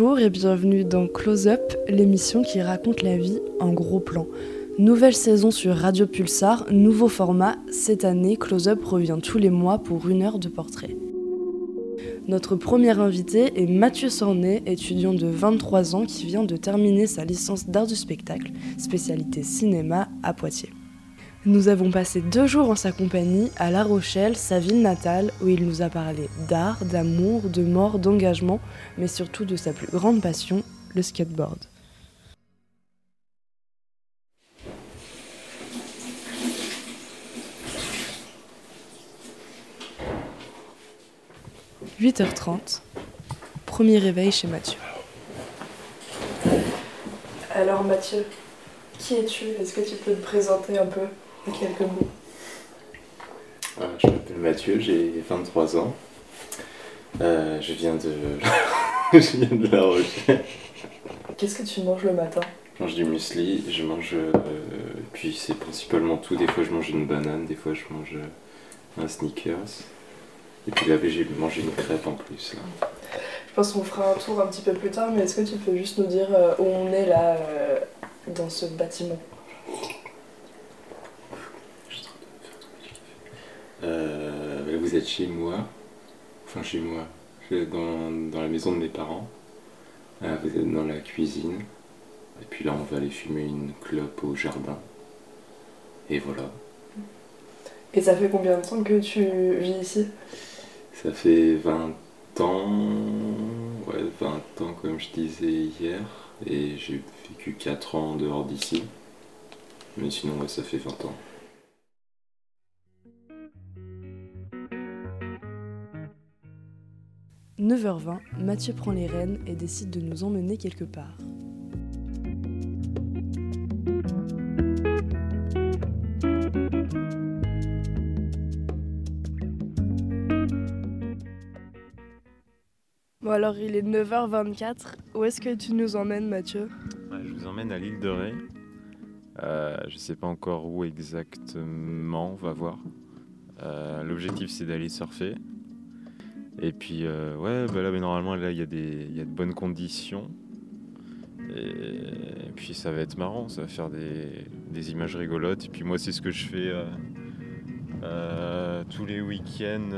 Bonjour et bienvenue dans Close Up, l'émission qui raconte la vie en gros plan. Nouvelle saison sur Radio Pulsar, nouveau format. Cette année, Close Up revient tous les mois pour une heure de portrait. Notre premier invité est Mathieu Sornet, étudiant de 23 ans qui vient de terminer sa licence d'art du spectacle, spécialité cinéma à Poitiers. Nous avons passé deux jours en sa compagnie à La Rochelle, sa ville natale, où il nous a parlé d'art, d'amour, de mort, d'engagement, mais surtout de sa plus grande passion, le skateboard. « 8h30, premier réveil chez Mathieu. Alors Mathieu, qui es-tu? Est-ce que tu peux te présenter un peu? Quelques mots. Euh, je m'appelle Mathieu, j'ai 23 ans. Euh, je viens de. je viens de La Rochelle. Qu'est-ce que tu manges le matin? Je mange du muesli, je mange. Euh, puis c'est principalement tout. Des fois je mange une banane, des fois je mange un sneakers. Et puis là j'ai mangé une crêpe en plus. Je pense qu'on fera un tour un petit peu plus tard, mais est-ce que tu peux juste nous dire où on est là dans ce bâtiment? Vous êtes chez moi, enfin chez moi, dans, dans la maison de mes parents. Euh, vous êtes dans la cuisine. Et puis là, on va aller fumer une clope au jardin. Et voilà. Et ça fait combien de temps que tu vis ici? Ça fait 20 ans, ouais, 20 ans comme je disais hier, et j'ai vécu 4 ans en dehors d'ici. Mais sinon, ouais, ça fait 20 ans. 9h20, Mathieu prend les rênes et décide de nous emmener quelque part. Bon alors il est 9h24, où est-ce que tu nous emmènes Mathieu? Je vous emmène à l'île de Ré. Euh, je sais pas encore où exactement, on va voir. Euh, l'objectif c'est d'aller surfer. Et puis, euh, ouais, bah là, mais normalement, là, il y, a de bonnes conditions. Et, puis, ça va être marrant, ça va faire des, images rigolotes. Et puis, moi, c'est ce que je fais euh, euh, tous les week-ends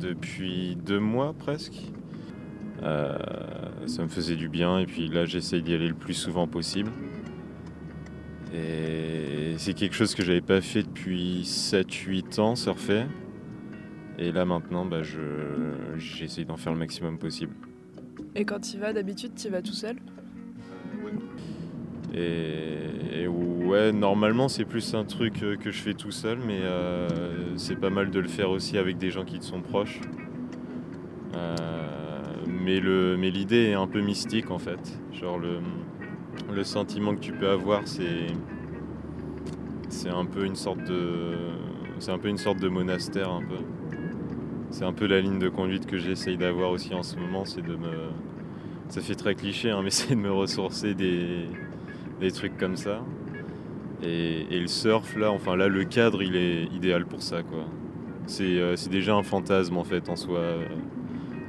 depuis deux mois presque. ça me faisait du bien. Et puis là, j'essaye d'y aller le plus souvent possible. Et c'est quelque chose que j'avais pas fait depuis 7-8 ans, surfer. Et là maintenant, bah, j'essaye d'en faire le maximum possible. Et quand tu vas, d'habitude, tu vas tout seul? Et, ouais, normalement c'est plus un truc euh, que je fais tout seul, mais euh, c'est pas mal de le faire aussi avec des gens qui te sont proches. Euh, mais l'idée est un peu mystique en fait. Genre le, le sentiment que tu peux avoir, c'est c'est un peu une sorte de c'est un peu une sorte de monastère un peu c'est un peu la ligne de conduite que j'essaye d'avoir aussi en ce moment, c'est de me. Ça fait très cliché, hein, mais c'est de me ressourcer des, trucs comme ça. Et, le surf, là, enfin là, le cadre, il est idéal pour ça, quoi. C'est euh, déjà un fantasme en fait en soi.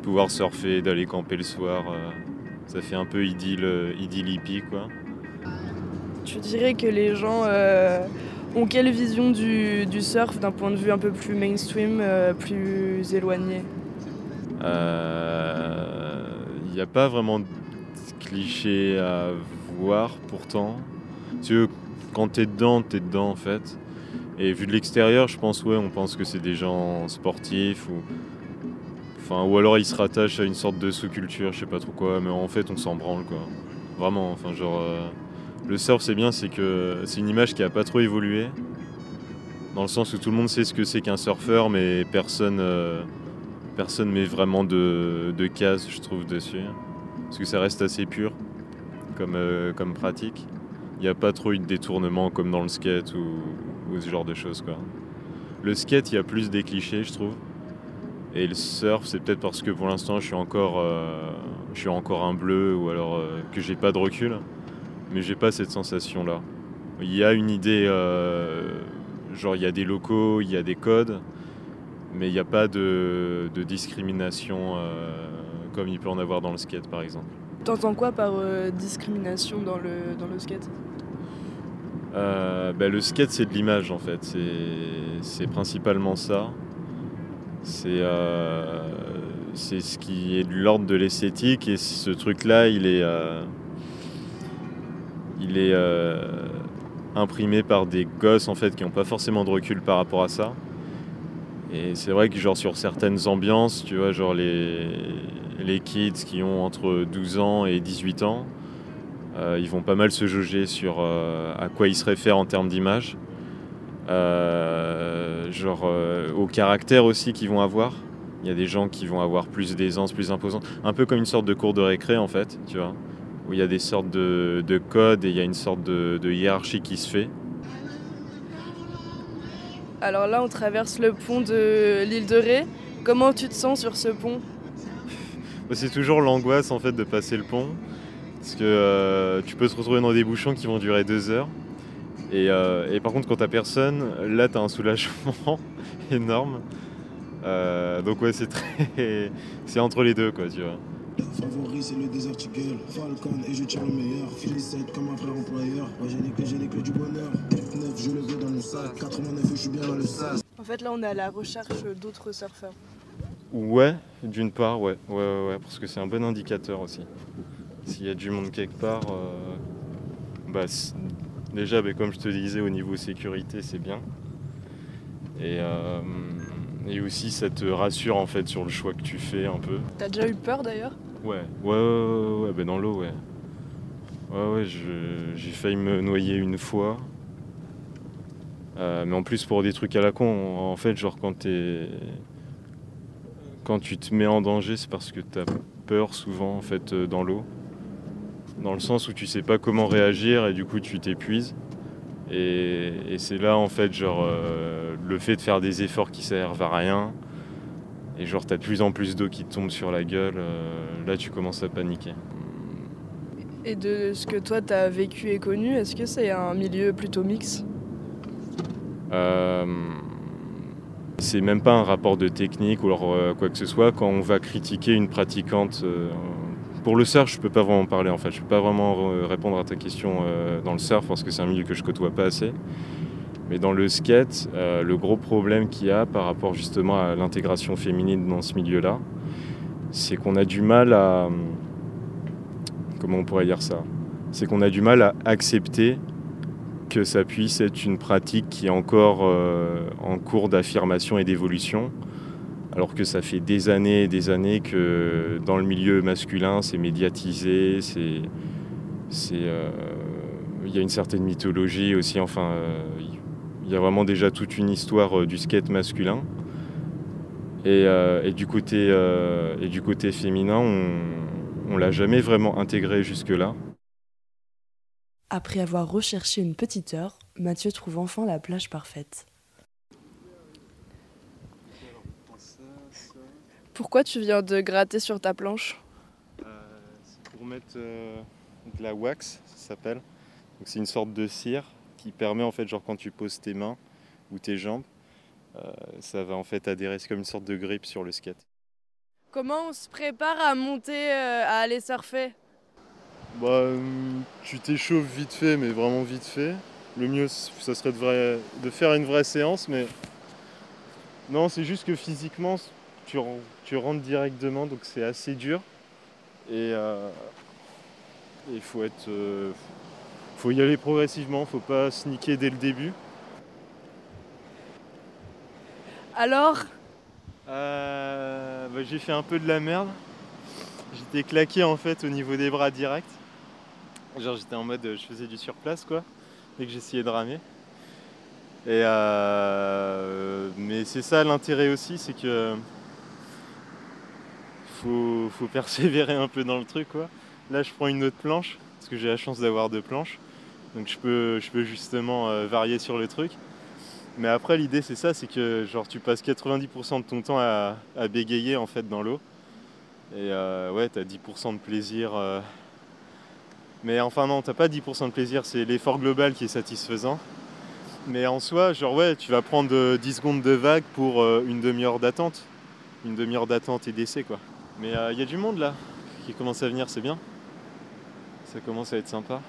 pouvoir surfer, d'aller camper le soir, euh, ça fait un peu idylle, idylle hippie, quoi. Tu dirais que les gens euh, ont quelle vision du, surf d'un point de vue un peu plus mainstream, euh, plus éloigné? Il euh, n'y a pas vraiment de cliché à voir pourtant. Tu quand t'es dedans, t'es dedans en fait. Et vu de l'extérieur, je pense ouais, on pense que c'est des gens sportifs ou enfin ou alors ils se rattachent à une sorte de sous-culture, je sais pas trop quoi, mais en fait on s'en branle quoi. Vraiment, enfin genre euh, le surf, c'est bien, c'est que c'est une image qui n'a pas trop évolué. Dans le sens où tout le monde sait ce que c'est qu'un surfeur, mais personne euh, met vraiment de, de cases, je trouve, dessus. Parce que ça reste assez pur comme, euh, pratique. Il n'y a pas trop eu de détournement comme dans le skate ou, ce genre de choses. Quoi. Le skate, il y a plus des clichés, je trouve. Et le surf, c'est peut-être parce que pour l'instant, je suis encore, euh, je suis encore un bleu ou alors que j'ai pas de recul mais j'ai pas cette sensation là. Il y a une idée, euh, genre il y a des locaux, il y a des codes, mais il n'y a pas de, discrimination euh, comme il peut en avoir dans le skate par exemple. T'entends quoi par discrimination dans le, dans le skate? Bah, Le skate c'est de l'image en fait, c'est principalement ça. C'est c'est ce qui est de l'ordre de l'esthétique et ce truc-là, il est, euh, il est euh, imprimé par des gosses en fait qui n'ont pas forcément de recul par rapport à ça. Et c'est vrai que genre sur certaines ambiances, tu vois, genre les, les kids qui ont entre 12 ans et 18 ans, euh, ils vont pas mal se jauger sur à quoi ils se réfèrent en termes d'image. genre au caractère aussi qu'ils vont avoir. Il y a des gens qui vont avoir plus d'aisance, plus imposant. Un peu comme une sorte de cours de récré, en fait, tu vois. Où il y a des sortes de, codes et il y a une sorte de, hiérarchie qui se fait. Alors là, on traverse le pont de l'île de Ré. Comment tu te sens sur ce pont? Bah, C'est toujours l'angoisse, en fait, de passer le pont. Parce que euh, tu peux te retrouver dans des bouchons qui vont durer deux heures. Et, euh, et par contre, quand t'as personne, là, t'as un soulagement énorme. Euh, donc ouais, c'est très, c'est entre les deux quoi, tu vois. Favori c'est le désert Falcon et je tire le meilleur. Félicite comme un frère employeur. Moi j'ai les clés, j'ai les clés du bonheur. 9 je le veux dans le sac. 89 je suis bien dans le sac. En fait là on est à la recherche d'autres surfeurs. Ouais, d'une part, ouais. ouais, ouais, ouais, parce que c'est un bon indicateur aussi. S'il y a du monde quelque part, euh, bah, déjà, bah, comme je te disais, au niveau sécurité, c'est bien. Et, euh, et aussi, ça te rassure en fait sur le choix que tu fais un peu. T'as déjà eu peur d'ailleurs? Ouais. ouais. Ouais, ouais, ben dans l'eau, ouais. Ouais, ouais, j'ai failli me noyer une fois. Euh, mais en plus, pour des trucs à la con, en fait, genre quand t'es. Quand tu te mets en danger, c'est parce que t'as peur souvent en fait euh, dans l'eau. Dans le sens où tu sais pas comment réagir et du coup tu t'épuises. Et, c'est là, en fait, genre, euh, le fait de faire des efforts qui servent à rien, et genre, t'as de plus en plus d'eau qui te tombe sur la gueule, euh, là, tu commences à paniquer. Et de ce que toi, t'as vécu et connu, est-ce que c'est un milieu plutôt mix? Euh, C'est même pas un rapport de technique ou alors, quoi que ce soit. Quand on va critiquer une pratiquante pour le surf, je peux pas vraiment parler en fait. Je peux pas vraiment répondre à ta question euh, dans le surf parce que c'est un milieu que je côtoie pas assez. Mais dans le skate, euh, le gros problème qu'il y a par rapport justement à l'intégration féminine dans ce milieu-là, c'est qu'on a du mal à. Comment on pourrait dire ça? C'est qu'on a du mal à accepter que ça puisse être une pratique qui est encore euh, en cours d'affirmation et d'évolution alors que ça fait des années et des années que dans le milieu masculin, c'est médiatisé, c'est, euh, il y a une certaine mythologie aussi. Enfin, il y a vraiment déjà toute une histoire euh, du skate masculin. Et, du, côté, et du côté féminin, on ne l'a jamais vraiment intégré jusque-là. Après avoir recherché une petite heure, Mathieu trouve enfin la plage parfaite. Pourquoi tu viens de gratter sur ta planche? Euh, C'est pour mettre euh, de la wax, ça s'appelle. c'est une sorte de cire qui permet en fait, genre quand tu poses tes mains ou tes jambes, euh, ça va en fait adhérer, c'est comme une sorte de grippe sur le skate. Comment on se prépare à monter, à aller surfer? Bah, tu t'échauffes vite fait, mais vraiment vite fait. Le mieux, ça serait de, de faire une vraie séance, mais non, c'est juste que physiquement, tu, tu rentres directement, donc c'est assez dur. Et euh, il faut être. Euh, faut y aller progressivement, faut pas sneaker dès le début. Alors? Euh, bah, J'ai fait un peu de la merde. J'étais claqué en fait au niveau des bras direct. Genre j'étais en mode je faisais du surplace quoi, et que j'essayais de ramer. Et mais c'est ça l'intérêt aussi, c'est que faut, faut persévérer un peu dans le truc quoi. Là je prends une autre planche, parce que j'ai la chance d'avoir deux planches. Donc je peux, justement euh, varier sur le truc. Mais après l'idée c'est ça, c'est que genre tu passes 90% de ton temps à, bégayer en fait dans l'eau. Et euh, ouais, t'as 10% de plaisir. Euh. Mais enfin non, t'as pas 10% de plaisir, c'est l'effort global qui est satisfaisant. Mais en soi, genre ouais, tu vas prendre 10 secondes de vague pour une demi-heure d'attente. Une demi-heure d'attente et d'essai quoi. Mais il y a du monde là qui commence à venir, c'est bien. Ça commence à être sympa.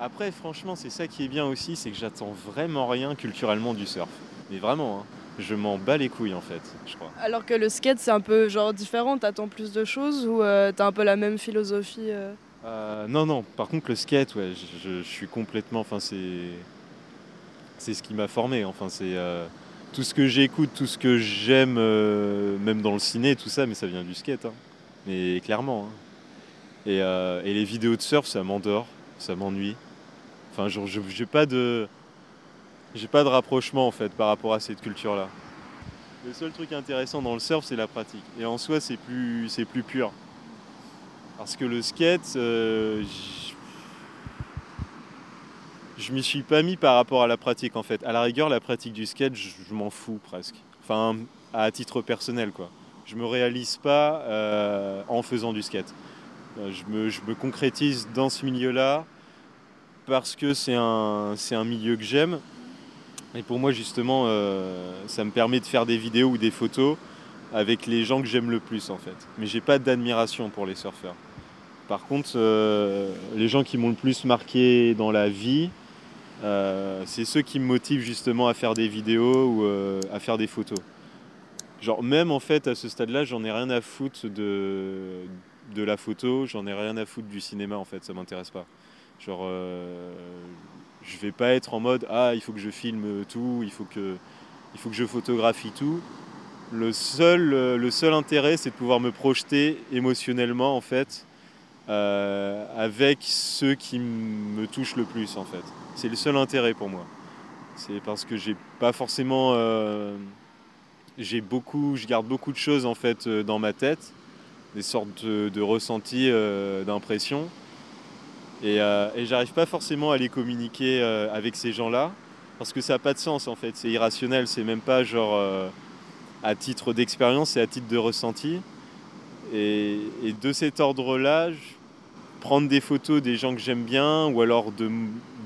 Après, franchement, c'est ça qui est bien aussi, c'est que j'attends vraiment rien culturellement du surf. Mais vraiment, hein, je m'en bats les couilles en fait, je crois. Alors que le skate, c'est un peu genre différent, t'attends plus de choses ou euh, t'as un peu la même philosophie euh, Non, non, par contre, le skate, ouais, je, suis complètement. Enfin, c'est. C'est ce qui m'a formé, enfin, c'est tout ce que j'écoute, tout ce que j'aime, euh, même dans le ciné, tout ça, mais ça vient du skate. Hein. Mais clairement. Hein. Euh, et, les vidéos de surf, ça m'endort, ça m'ennuie. Enfin, je j'ai pas de. J'ai pas de rapprochement en fait par rapport à cette culture-là. Le seul truc intéressant dans le surf, c'est la pratique. Et en soi, c'est plus, c'est plus pur. Parce que le skate, euh, je m'y suis pas mis par rapport à la pratique en fait. À la rigueur, la pratique du skate, je, m'en fous presque. Enfin, à titre personnel quoi. Je me réalise pas euh, en faisant du skate. Euh, je me, je me concrétise dans ce milieu-là parce que c'est un, un milieu que j'aime. Et pour moi, justement, euh, ça me permet de faire des vidéos ou des photos avec les gens que j'aime le plus en fait. Mais j'ai pas d'admiration pour les surfeurs. Par contre, les gens qui m'ont le plus marqué dans la vie, euh, c'est ceux qui me motivent justement à faire des vidéos ou euh, à faire des photos. Genre même en fait à ce stade-là, j'en ai rien à foutre de, de la photo, j'en ai rien à foutre du cinéma en fait, ça m'intéresse pas. Genre euh, je vais pas être en mode ah il faut que je filme tout, il faut que, il faut que je photographie tout. Le seul, le seul intérêt c'est de pouvoir me projeter émotionnellement en fait avec ceux qui me touchent le plus en fait. C'est le seul intérêt pour moi. C'est parce que j'ai pas forcément. Euh, j'ai beaucoup, je garde beaucoup de choses en fait euh, dans ma tête, des sortes de, ressentis, euh, d'impressions. Et, et j'arrive pas forcément à les communiquer avec ces gens-là, parce que ça n'a pas de sens en fait, c'est irrationnel, c'est même pas genre à titre d'expérience, c'est à titre de ressenti. Et, et de cet ordre-là, prendre des photos des gens que j'aime bien, ou alors de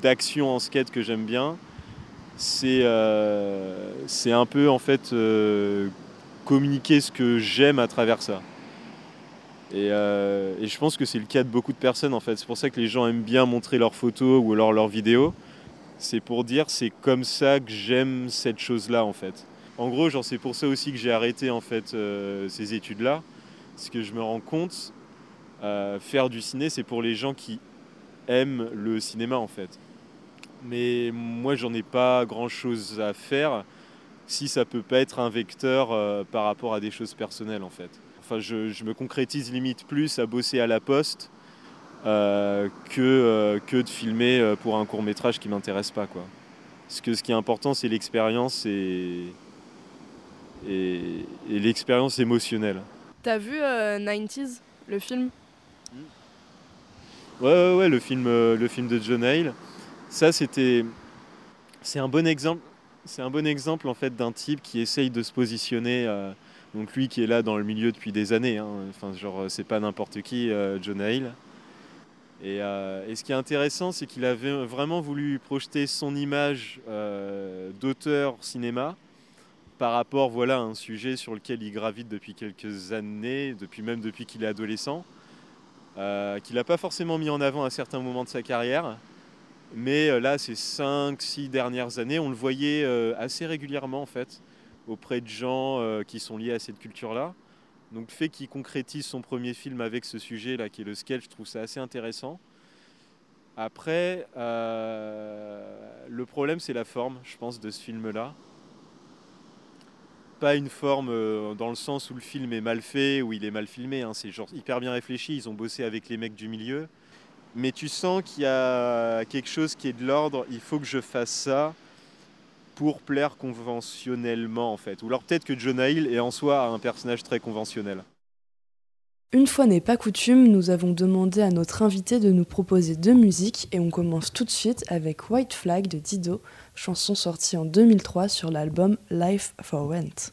d'action en skate que j'aime bien, c'est euh, un peu en fait euh, communiquer ce que j'aime à travers ça. Et, euh, et, je pense que c'est le cas de beaucoup de personnes en fait. C'est pour ça que les gens aiment bien montrer leurs photos ou alors leurs vidéos. C'est pour dire c'est comme ça que j'aime cette chose-là en fait. En gros, genre c'est pour ça aussi que j'ai arrêté en fait ces études-là, parce que je me rends compte faire du ciné, c'est pour les gens qui aiment le cinéma en fait mais moi j'en ai pas grand chose à faire si ça peut pas être un vecteur euh, par rapport à des choses personnelles en fait. Enfin, je, me concrétise limite plus à bosser à la poste euh, que, euh, que de filmer pour un court métrage qui m'intéresse pas quoi. Parce que ce qui est important c'est l'expérience et, et, l'expérience émotionnelle. T'as vu 90s, le film? Ouais, ouais, ouais, le film, le film de John Hale ça, c'était. C'est un bon exemple. C'est un bon exemple en fait d'un type qui essaye de se positionner. Euh, donc lui qui est là dans le milieu depuis des années. Hein. enfin, genre, c'est pas n'importe qui, euh, John Hale. Et, euh, et, ce qui est intéressant, c'est qu'il avait vraiment voulu projeter son image d'auteur cinéma par rapport voilà, à un sujet sur lequel il gravite depuis quelques années, depuis même depuis qu'il est adolescent, qu'il n'a pas forcément mis en avant à certains moments de sa carrière, mais euh, là, ces 5-6 dernières années, on le voyait euh, assez régulièrement en fait, auprès de gens euh, qui sont liés à cette culture-là. Donc le fait qu'il concrétise son premier film avec ce sujet-là, qui est le sketch, je trouve ça assez intéressant. Après, le problème, c'est la forme, je pense, de ce film-là. Pas une forme dans le sens où le film est mal fait, ou il est mal filmé. Hein. c'est genre hyper bien réfléchi. Ils ont bossé avec les mecs du milieu mais tu sens qu'il y a quelque chose qui est de l'ordre, il faut que je fasse ça pour plaire conventionnellement en fait. Ou alors peut-être que Jonah Hill est en soi un personnage très conventionnel. Une fois n'est pas coutume, nous avons demandé à notre invité de nous proposer deux musiques et on commence tout de suite avec White Flag de Dido, chanson sortie en 2003 sur l'album Life for Rent.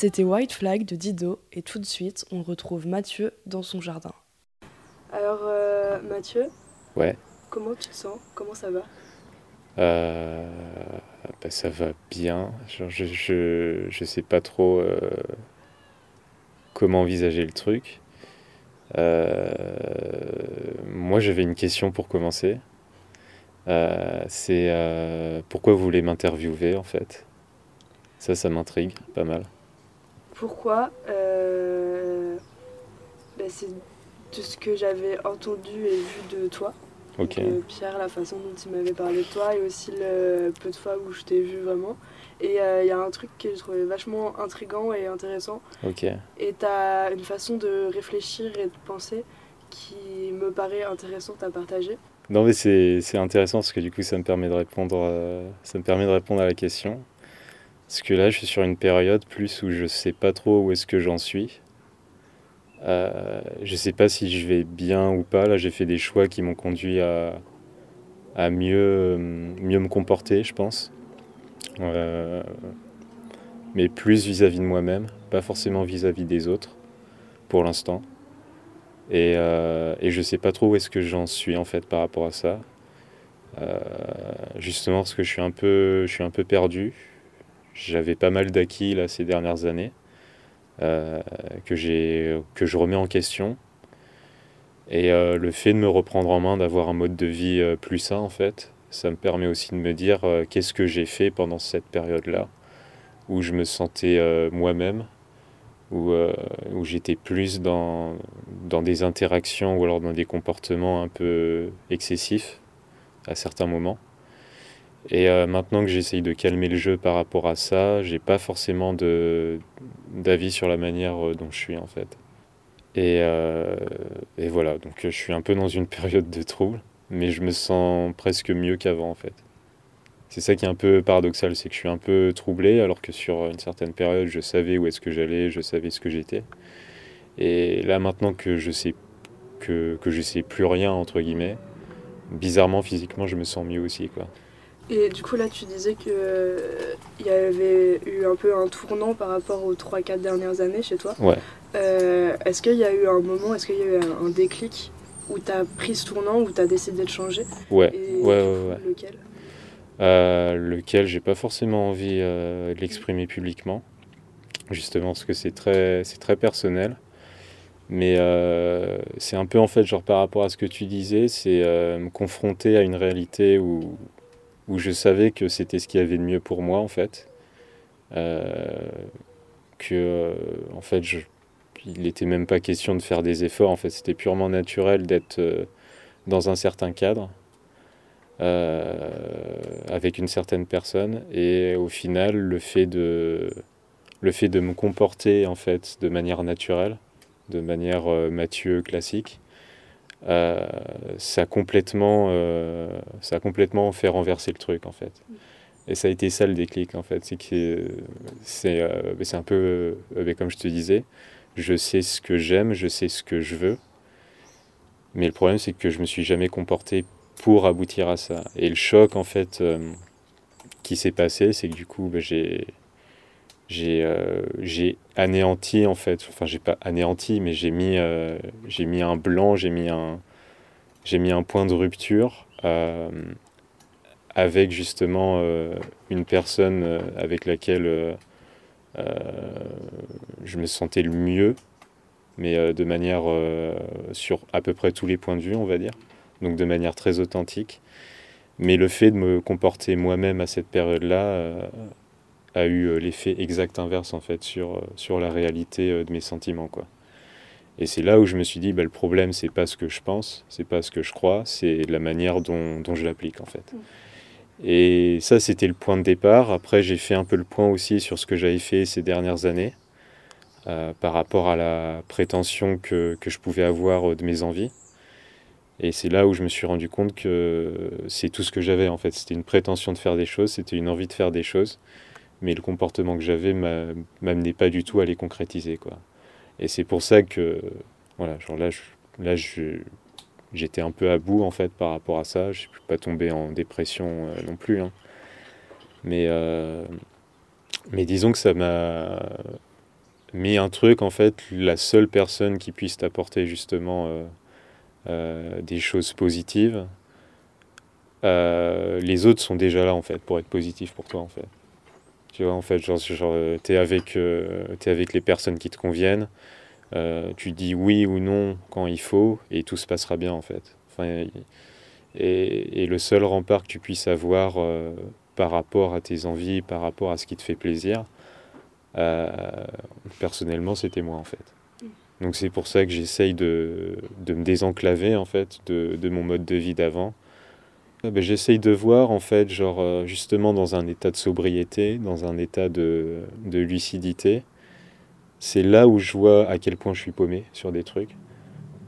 C'était White Flag de Dido et tout de suite on retrouve Mathieu dans son jardin. Alors euh, Mathieu, Ouais, comment tu te sens? Comment ça va? Euh, bah, ça va bien. Genre, je, je, je sais pas trop euh, comment envisager le truc. Euh, moi, j'avais une question pour commencer. Euh, c'est euh, pourquoi vous voulez m'interviewer en fait? Ça, ça m'intrigue pas mal. Pourquoi Euh, ben, C'est de ce que j'avais entendu et vu de toi. De Pierre, la façon dont il m'avait parlé de toi et aussi le peu de fois où je t'ai vu vraiment. Et euh, il y a un truc que je trouvais vachement intrigant et intéressant. ok, Et tu as une façon de réfléchir et de penser qui me paraît intéressante à partager. Non mais c'est c'est intéressant parce que du coup ça me permet de répondre euh, ça me permet de répondre à la question. Parce que là je suis sur une période plus où je sais pas trop où est-ce que j'en suis. Euh, je sais pas si je vais bien ou pas. Là j'ai fait des choix qui m'ont conduit à, à mieux, mieux me comporter je pense. Euh, mais plus vis-à-vis de moi-même, pas forcément vis-à-vis des autres pour l'instant. Et, euh, et je sais pas trop où est-ce que j'en suis en fait par rapport à ça. Euh, justement parce que je suis un peu, je suis un peu perdu. J'avais pas mal d'acquis là ces dernières années euh, que j'ai, que je remets en question. Et euh, le fait de me reprendre en main, d'avoir un mode de vie euh, plus sain en fait, ça me permet aussi de me dire qu'est-ce que j'ai fait pendant cette période-là où je me sentais moi-même où, où j'étais plus dans, dans des interactions ou alors dans des comportements un peu excessifs à certains moments. Et euh, maintenant que j'essaye de calmer le jeu par rapport à ça, j'ai pas forcément d'avis sur la manière euh, dont je suis en fait. Et, euh, et voilà, donc je suis un peu dans une période de trouble, mais je me sens presque mieux qu'avant en fait. C'est ça qui est un peu paradoxal, c'est que je suis un peu troublé alors que sur une certaine période je savais où est-ce que j'allais, je savais ce que j'étais. Et là maintenant que je sais que, que je sais plus rien entre guillemets, bizarrement physiquement je me sens mieux aussi quoi. Et du coup, là, tu disais qu'il y avait eu un peu un tournant par rapport aux 3-4 dernières années chez toi. Ouais. Euh, est-ce qu'il y a eu un moment, est-ce qu'il y a eu un, déclic où tu as pris ce tournant, où tu as décidé de changer Ouais, Et ouais, ouais. Lequel? Euh, lequel? J'ai pas forcément envie euh, de l'exprimer publiquement, justement parce que c'est très, c'est très personnel. Mais euh, c'est un peu en fait, genre par rapport à ce que tu disais, c'est euh, me confronter à une réalité où, où je savais que c'était ce qu'il y avait de mieux pour moi en fait. Euh, que euh, en fait, il n'était même pas question de faire des efforts, en fait, c'était purement naturel d'être euh, dans un certain cadre avec une certaine personne et au final le fait de le fait de me comporter en fait de manière naturelle de manière euh, Mathieu classique euh, ça a complètement euh, ça a complètement fait renverser le truc en fait Et ça a été ça le déclic en fait. C'est euh, c'est un peu comme je te disais, je sais ce que j'aime, je sais ce que je veux. Mais le problème c'est que je me suis jamais comporté pour aboutir à ça. Et le choc en fait qui s'est passé, c'est que du coup ben, j'ai j'ai euh, anéanti en fait, enfin j'ai pas anéanti, mais j'ai mis euh, j'ai mis un blanc, j'ai mis un j'ai mis un point de rupture euh, avec justement euh, une personne avec laquelle je me sentais le mieux, mais de manière sur à peu près tous les points de vue, on va dire, donc de manière très authentique. Mais le fait de me comporter moi-même à cette période-là a eu euh, l'effet exact inverse en fait sur, euh, sur la réalité euh, de mes sentiments quoi. Et c'est là où je me suis dit bah, le problème c'est pas ce que je pense, c'est pas ce que je crois, c'est la manière dont, dont je l'applique en fait. Et ça c'était le point de départ. Après j'ai fait un peu le point aussi sur ce que j'avais fait ces dernières années euh, par rapport à la prétention que, que je pouvais avoir de mes envies. Et c'est là où je me suis rendu compte que c'est tout ce que j'avais en fait. C'était une prétention de faire des choses, c'était une envie de faire des choses, mais le comportement que j'avais m'a- m'amenait pas du tout à les concrétiser quoi. Et c'est pour ça que voilà, genre là, je- là j'étais un peu à bout en fait par rapport à ça. Je suis pas tombé en dépression euh, non plus, hein. mais euh, mais disons que ça m'a mis un truc en fait. La seule personne qui puisse t'apporter justement euh, des choses positives. Les autres sont déjà là en fait pour être positifs pour toi en fait. Tu vois en fait genre, genre t'es avec euh, t'es avec les personnes qui te conviennent, euh, tu dis oui ou non quand il faut et tout se passera bien en fait. Enfin, et, et le seul rempart que tu puisses avoir euh, par rapport à tes envies, par rapport à ce qui te fait plaisir, euh, personnellement c'était moi en fait. Donc c'est pour ça que j'essaye de, de me désenclaver en fait de, de mon mode de vie d'avant. Ah ben, j'essaye de voir en fait genre euh, justement dans un état de sobriété, dans un état de, lucidité. C'est là où je vois à quel point je suis paumé sur des trucs.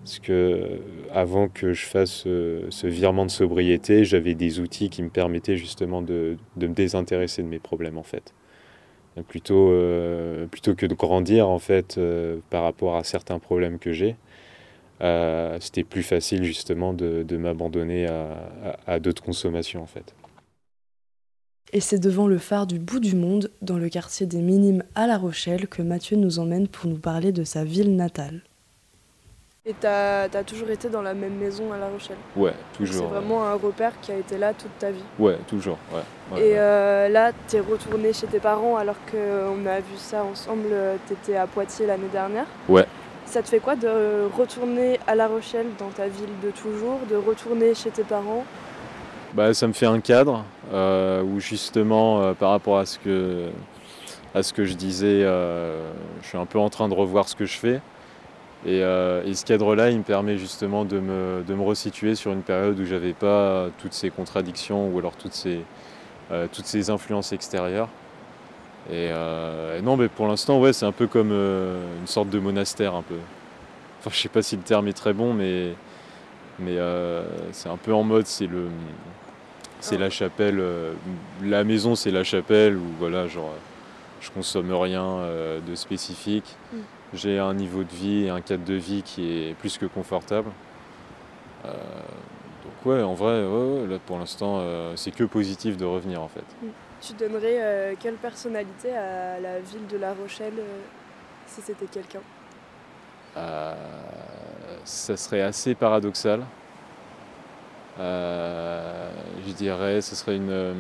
Parce que euh, avant que je fasse euh, ce virement de sobriété, j'avais des outils qui me permettaient justement de, de me désintéresser de mes problèmes en fait. Plutôt, plutôt que de grandir en fait par rapport à certains problèmes que j'ai, euh, c'était plus facile justement de, de m'abandonner à, à, à d'autres consommations en fait. Et c'est devant le phare du bout du monde, dans le quartier des Minimes à La Rochelle, que Mathieu nous emmène pour nous parler de sa ville natale. Et t'as as toujours été dans la même maison à La Rochelle? Ouais, C'est toujours. vraiment un repère qui a été là toute ta vie? Ouais, toujours. Ouais, ouais, Et ouais. euh, là, t'es retourné chez tes parents alors qu'on a vu ça ensemble, t'étais à Poitiers l'année dernière? Ouais. Ça te fait quoi de retourner à La Rochelle dans ta ville de toujours, de retourner chez tes parents? Bah, ça me fait un cadre euh, où justement, euh, par rapport à ce que, à ce que je disais, euh, je suis un peu en train de revoir ce que je fais. Et, et ce cadre-là, il me permet justement de me, de me resituer sur une période où j'avais pas toutes ces contradictions ou alors toutes ces, toutes ces influences extérieures. Et, euh, et non, mais pour l'instant, ouais, c'est un peu comme euh, une sorte de monastère un peu. Enfin, je sais pas si le terme est très bon, mais, mais euh, c'est un peu en mode, c'est le, c'est la chapelle, euh, la maison, c'est la chapelle où voilà, genre, je consomme rien euh, de spécifique. Mm. J'ai un niveau de vie et un cadre de vie qui est plus que confortable. Euh, donc ouais, en vrai, ouais, ouais, là pour l'instant, c'est que positif de revenir en fait. Tu donnerais euh, quelle personnalité à la ville de La Rochelle euh, si c'était quelqu'un? Euh, ça serait assez paradoxal. Euh, je dirais, ce serait une. euh,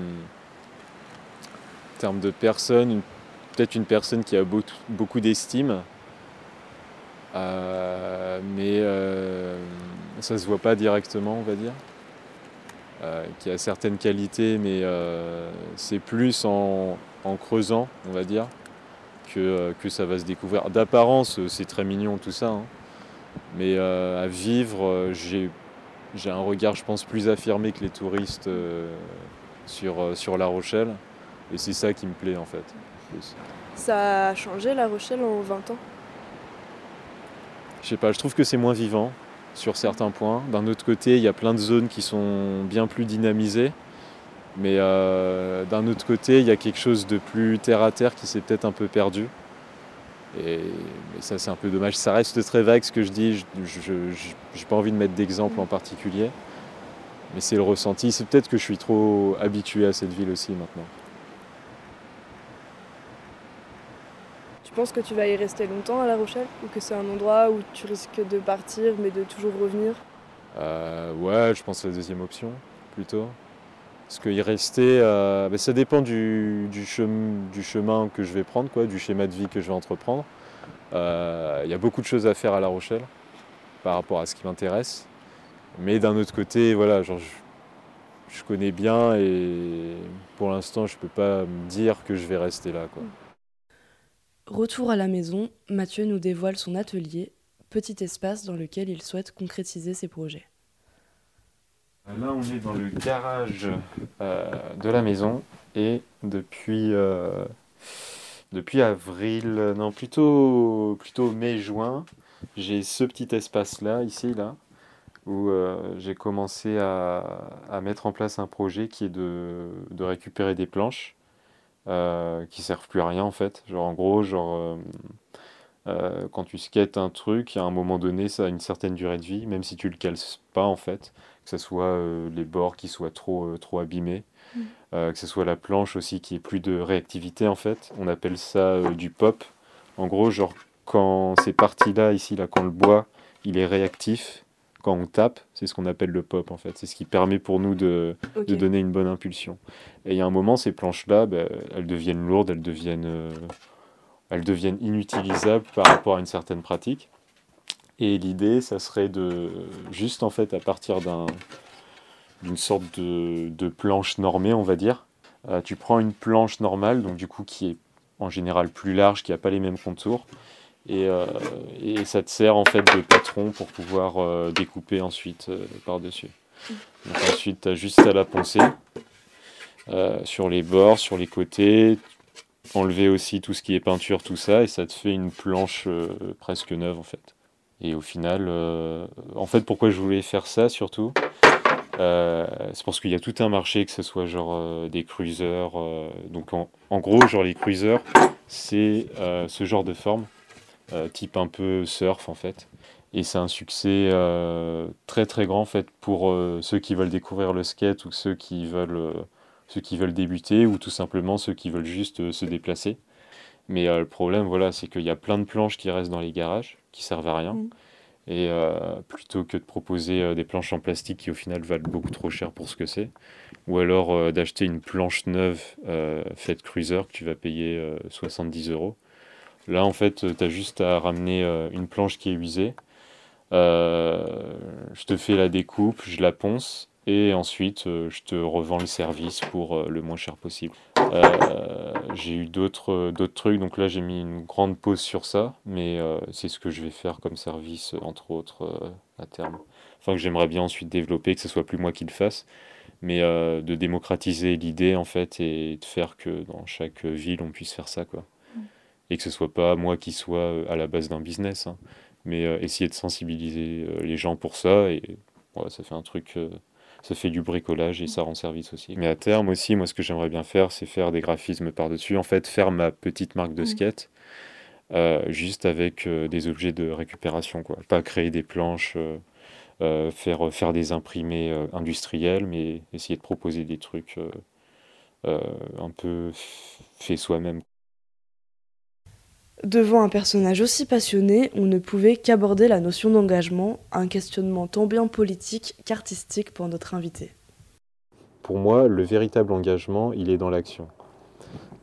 en termes de personne, peut-être une personne qui a beau- beaucoup d'estime, euh, mais euh, ça se voit pas directement, on va dire. Euh, qui a certaines qualités, mais euh, c'est plus en, en creusant, on va dire, que, euh, que ça va se découvrir. D'apparence, c'est très mignon tout ça, hein. mais à vivre, j'ai j'ai un regard, je pense, plus affirmé que les touristes sur, sur La Rochelle, et c'est ça qui me plaît en fait. plus. Ça a changé La Rochelle en 20 ans? Je sais pas, je trouve que c'est moins vivant sur certains points. D'un autre côté, il y a plein de zones qui sont bien plus dynamisées. Mais euh, d'un autre côté, il y a quelque chose de plus terre à terre qui s'est peut-être un peu perdu. Et, mais ça, c'est un peu dommage. Ça reste très vague ce que je dis. Je n'ai pas envie de mettre d'exemple en particulier. Mais c'est le ressenti. C'est peut-être que je suis trop habitué à cette ville aussi maintenant. Tu penses que tu vas y rester longtemps à La Rochelle ou que c'est un endroit où tu risques de partir mais de toujours revenir? Euh, ouais, je pense à la deuxième option plutôt. Parce qu'y rester, euh, bah, ça dépend du, du chem- du chemin que je vais prendre, quoi, du schéma de vie que je vais entreprendre. Euh, Il y a beaucoup de choses à faire à La Rochelle par rapport à ce qui m'intéresse. Mais d'un autre côté, voilà, genre, je, je connais bien et pour l'instant, je peux pas me dire que je vais rester là. Quoi. Retour à la maison, Mathieu nous dévoile son atelier, petit espace dans lequel il souhaite concrétiser ses projets. Là, on est dans le garage euh, de la maison et depuis, euh, depuis avril, non plutôt, plutôt mai-juin, j'ai ce petit espace-là, ici, là, où euh, j'ai commencé à, à mettre en place un projet qui est de, de récupérer des planches euh, qui servent plus à rien en fait. Genre en gros, genre euh, euh, quand tu skates un truc, à un moment donné, ça a une certaine durée de vie, même si tu le cales pas en fait, que ce soit euh, les bords qui soient trop, trop abîmés, Mm. que ce soit la planche aussi qui ait plus de réactivité en fait. On appelle ça du pop. En gros, genre quand ces parties-là, ici, là, quand le bois, il est réactif, quand on tape, c'est ce qu'on appelle le pop en fait. C'est ce qui permet pour nous de, donner une bonne impulsion. Et il y a un moment, ces planches-là, ben, elles deviennent lourdes, elles deviennent, euh, elles deviennent inutilisables par rapport à une certaine pratique. Et l'idée, ça serait de juste en fait à partir d'un d'une sorte de, de planche normée, on va dire. euh, tu prends une planche normale, donc du coup qui est en général plus large, qui n'a pas les mêmes contours, et, euh, et ça te sert en fait de patron pour pouvoir euh, découper ensuite euh, par-dessus. Donc ensuite, tu as juste à la poncer sur les bords, sur les côtés, enlever aussi tout ce qui est peinture, tout ça, et ça te fait une planche presque neuve en fait. Et au final, en fait, pourquoi je voulais faire ça surtout c'est parce qu'il y a tout un marché, que ce soit genre des cruisers. euh, donc en, en gros, genre les cruisers, c'est ce genre de forme, type un peu surf en fait. Et c'est un succès euh, très très grand en fait pour euh, ceux qui veulent découvrir le skate ou ceux qui veulent, euh, ceux qui veulent débuter ou tout simplement ceux qui veulent juste euh, se déplacer. Mais euh, le problème, voilà, c'est qu'il y a plein de planches qui restent dans les garages, qui servent à rien. Mm. Et euh, plutôt que de proposer euh, des planches en plastique qui au final valent beaucoup trop cher pour ce que c'est, ou alors euh, d'acheter une planche neuve euh, faite cruiser que tu vas payer euh, 70 euros. Là, en fait, tu as juste à ramener euh, une planche qui est usée. Euh, je te fais la découpe, je la ponce, et ensuite euh, je te revends le service pour le moins cher possible. J'ai eu d'autres trucs, donc là j'ai mis une grande pause sur ça, mais c'est ce que je vais faire comme service, entre autres, à terme. Enfin, que j'aimerais bien ensuite développer, que ce soit plus moi qui le fasse, mais de démocratiser l'idée en fait et de faire que dans chaque ville on puisse faire ça, quoi. Et que ce soit pas moi qui soit euh, à la base d'un business, hein, mais euh, essayer de sensibiliser euh, les gens pour ça, et voilà, ça fait un truc. euh, ça fait du bricolage et ça rend service aussi. Mais à terme aussi, moi, ce que j'aimerais bien faire, c'est faire des graphismes par-dessus. En fait, faire ma petite marque de Mm. skate, euh, juste avec des objets de récupération, quoi. Pas créer des planches, faire, faire des imprimés industriels, mais essayer de proposer des trucs euh, un peu f- faits soi-même. Devant un personnage aussi passionné, on ne pouvait qu'aborder la notion d'engagement, un questionnement tant bien politique qu'artistique pour notre invité. Pour moi, le véritable engagement, il est dans l'action.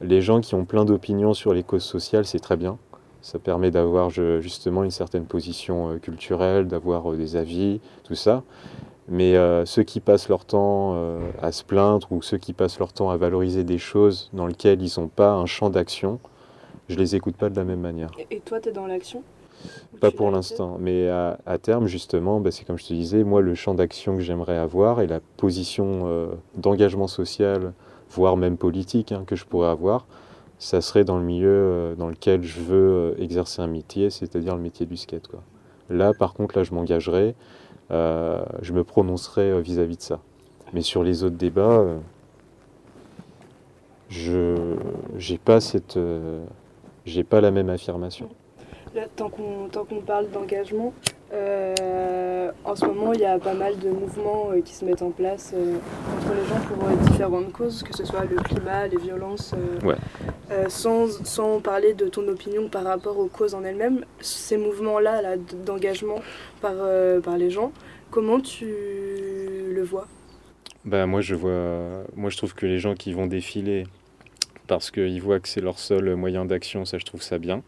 Les gens qui ont plein d'opinions sur les causes sociales, c'est très bien. Ça permet d'avoir justement une certaine position euh, culturelle, d'avoir euh, des avis, tout ça. Mais euh, ceux qui passent leur temps à se plaindre ou ceux qui passent leur temps à valoriser des choses dans lesquelles ils n'ont pas un champ d'action, je les écoute pas de la même manière. Et toi, t'es dans l'action Pas pour l'instant, mais à, à terme, justement, bah, c'est comme je te disais, moi, le champ d'action que j'aimerais avoir et la position euh, d'engagement social, voire même politique, hein, que je pourrais avoir, ça serait dans le milieu euh, dans lequel je veux euh, exercer un métier, c'est-à-dire le métier du skate. Quoi. Là, par contre, là, je m'engagerai, euh, je me prononcerai vis-à-vis de ça. Mais sur les autres débats, euh, je j'ai pas cette euh, j'ai pas la même affirmation. Là, tant qu'on tant qu'on parle d'engagement, euh, en ce moment, il y a pas mal de mouvements euh, qui se mettent en place euh, entre les gens pour différentes causes, que ce soit le climat, les violences, Ouais. sans, sans parler de ton opinion par rapport aux causes en elles-mêmes. Ces mouvements-là là, d'engagement par, par les gens, comment tu le vois? Bah moi je vois moi je trouve que les gens qui vont défiler parce qu'ils voient que c'est leur seul moyen d'action, ça je trouve ça bien.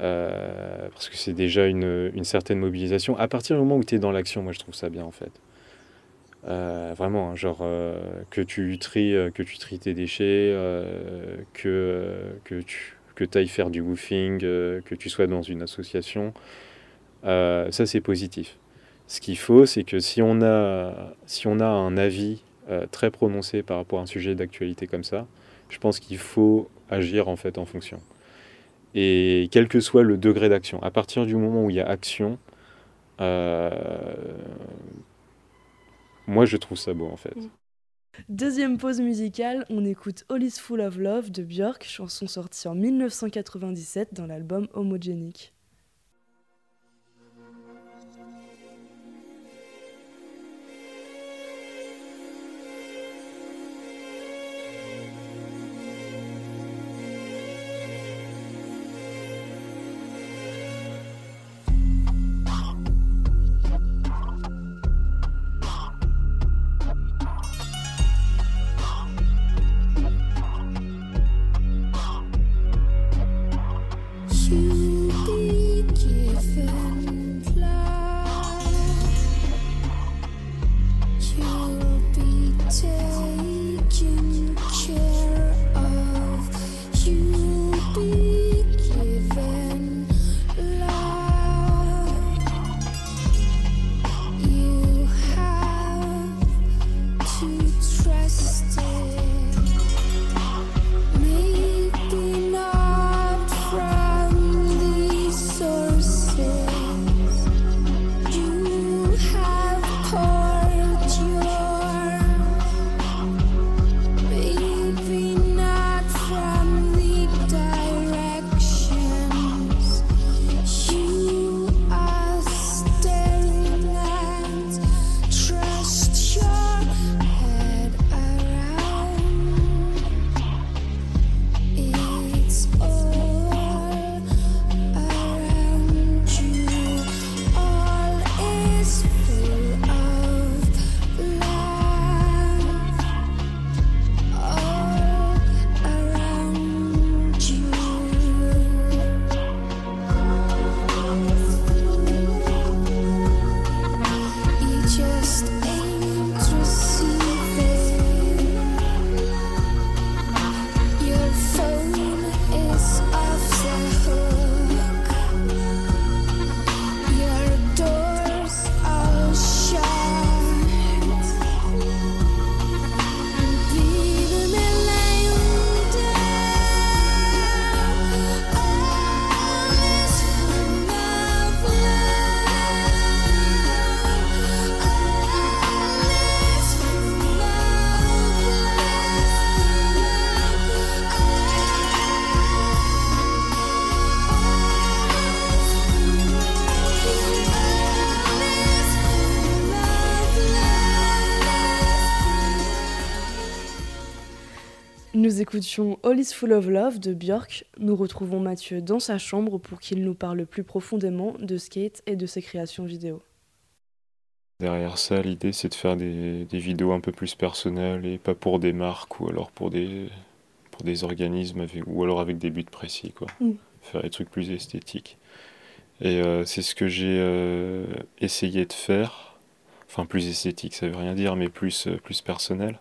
Euh, parce que c'est déjà une, certaine mobilisation. À partir du moment où tu es dans l'action, moi je trouve ça bien en fait. Euh, vraiment, hein, genre euh, que tu tries, que tu tries tes déchets, que, que tu que ailles faire du woofing, que tu sois dans une association, ça c'est positif. Ce qu'il faut, c'est que si on a, si on a un avis très prononcé par rapport à un sujet d'actualité comme ça, je pense qu'il faut agir en fait en fonction. Et quel que soit le degré d'action, à partir du moment où il y a action, euh, moi je trouve ça beau en fait. Deuxième pause musicale, on écoute All is Full of Love de Björk, chanson sortie en 1997 dans l'album Homogenic. Écoutions All is Full of Love de Björk. Nous retrouvons Mathieu dans sa chambre pour qu'il nous parle plus profondément de skate et de ses créations vidéo. Derrière ça, l'idée c'est de faire des, des vidéos un peu plus personnelles et pas pour des marques ou alors pour des, pour des organismes avec- ou alors avec des buts précis, quoi. Mm. Faire des trucs plus esthétiques. Et euh, c'est ce que j'ai euh, essayé de faire. Enfin, plus esthétique, ça veut rien dire, mais plus, euh, plus personnel.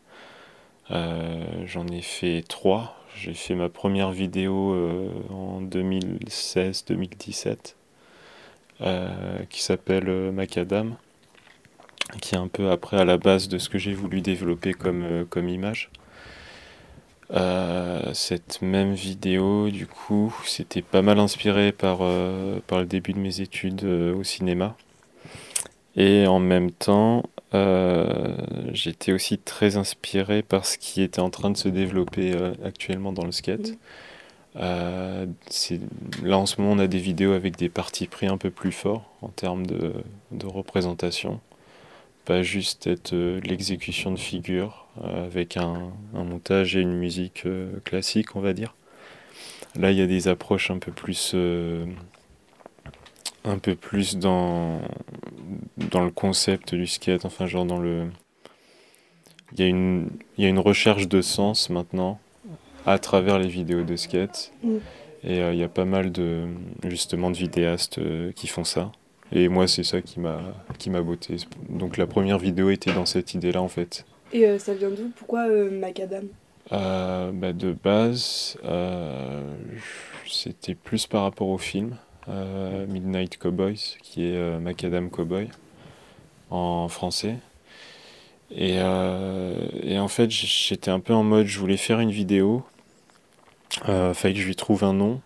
Euh, j'en ai fait trois. J'ai fait ma première vidéo euh, en 2016-2017 euh, qui s'appelle Macadam qui est un peu après à la base de ce que j'ai voulu développer comme, comme image. Cette même vidéo, du coup, c'était pas mal inspiré par, par le début de mes études au cinéma. Et en même temps, euh, j'étais aussi très inspiré par ce qui était en train de se développer euh, actuellement dans le skate. Euh, là en ce moment on a des vidéos avec des partis pris un peu plus forts en termes de, de représentation. Pas juste être l'exécution de figures euh, avec un, un montage et une musique classique on va dire. Là il y a des approches un peu plus, un peu plus dans, dans le concept du skate, enfin genre dans le... Il y a une, il y a une recherche de sens maintenant à travers les vidéos de skate. Mm. Et euh, il y a pas mal de justement de vidéastes euh, qui font ça. Et moi c'est ça qui m'a qui m'a botté. Donc la première vidéo était dans cette idée-là en fait. Et euh, ça vient d'où? Pourquoi Macadam? Bah, de base, c'était plus par rapport au film Midnight Cowboys, qui est euh, Macadam Cowboy en français. Et, euh, et en fait, j'étais un peu en mode, je voulais faire une vidéo, euh, fallait que je lui trouve un nom.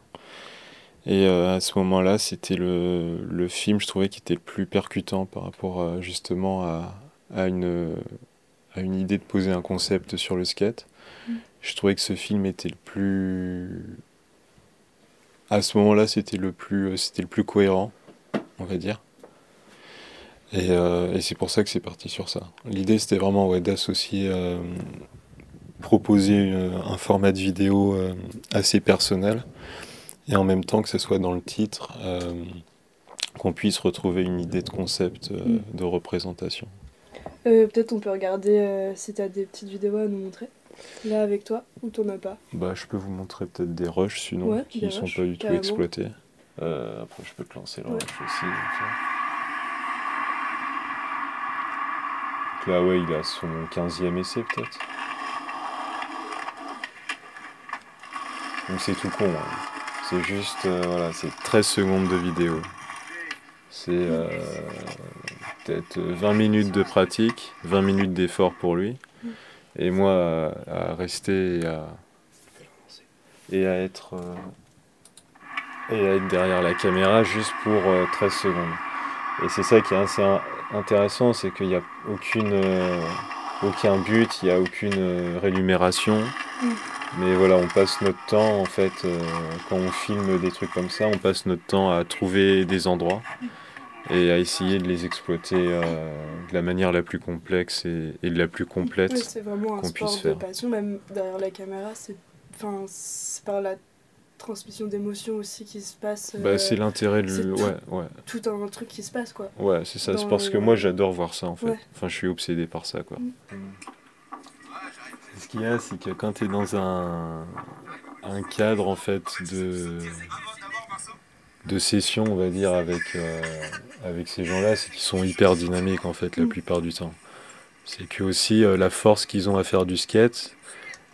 Et euh, à ce moment-là, c'était le, le film, je trouvais, qui était le plus percutant par rapport euh, justement à, à une, à une idée de poser un concept sur le skate. Je trouvais que ce film était le plus. À ce moment-là, c'était le plus, euh, c'était le plus cohérent, on va dire. Et, euh, et c'est pour ça que c'est parti sur ça. L'idée, c'était vraiment ouais, d'associer, euh, proposer un format de vidéo euh, assez personnel, et en même temps que ce soit dans le titre, qu'on puisse retrouver une idée de concept, Mm. de représentation. Peut-être on peut regarder si t'as des petites vidéos à nous montrer. Là avec toi, ou t'en as pas? Bah, je peux vous montrer peut-être des rushs sinon, Ouais, qui ne sont rushs, pas du tout carrément. exploités. Euh, après, je peux te lancer le Ouais. rush aussi. Donc là, ouais, il à son 15e essai peut-être. Donc c'est tout con. hein. C'est juste, euh, voilà, c'est 13 secondes de vidéo. C'est euh, peut-être 20 minutes de pratique, 20 minutes d'effort pour lui. Et moi, à, rester et à, et à être euh, et à être derrière la caméra juste pour euh, 13 secondes. Et c'est ça qui est assez in- intéressant, c'est qu'il n'y a aucune, euh, aucun but, il n'y a aucune euh, rémunération. Mm. Mais voilà, on passe notre temps, en fait, euh, quand on filme des trucs comme ça, on passe notre temps à trouver des endroits et à essayer de les exploiter euh, de la manière la plus complexe et, et de la plus complète. Ouais, c'est vraiment un qu'on sport puisse de faire. passion, même derrière la caméra, c'est enfin, c'est par la transmission d'émotions aussi qui se passe. Bah, euh, c'est l'intérêt le... tout. Ouais, ouais. tout un truc qui se passe quoi. Ouais, c'est ça. C'est parce que moi, j'adore voir ça, en fait. Ouais. Enfin, je suis obsédé par ça, quoi. Mm. Ce qu'il y a, c'est que quand tu es dans un, un cadre, en fait, de, de session, on va dire, avec, euh, avec ces gens-là, c'est qu'ils sont hyper dynamiques, en fait, la Mm. plupart du temps. C'est que aussi, euh, la force qu'ils ont à faire du skate,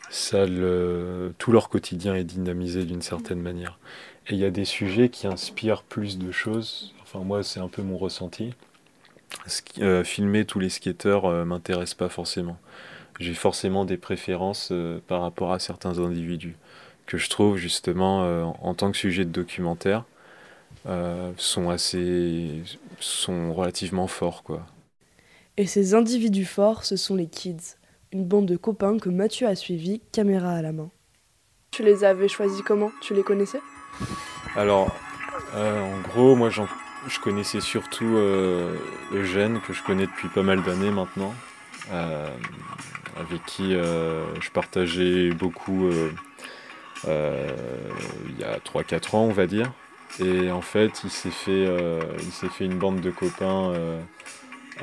ça le, tout leur quotidien est dynamisé d'une certaine manière. Et il y a des sujets qui inspirent plus de choses. Enfin, moi, c'est un peu mon ressenti. Ski- euh, filmer tous les skateurs m'intéresse pas forcément. J'ai forcément des préférences par rapport à certains individus que je trouve justement en tant que sujet de documentaire euh, sont assez sont relativement forts quoi. Et ces individus forts, ce sont les Kids, une bande de copains que Mathieu a suivis, caméra à la main. Tu les avais choisis comment? Tu les connaissais? Alors, euh, en gros, moi, j'en- je connaissais surtout euh, Eugène, que je connais depuis pas mal d'années maintenant, euh, avec qui euh, je partageais beaucoup euh, euh, il y a 3-4 ans, on va dire. Et en fait, il s'est fait, euh, il s'est fait une bande de copains euh,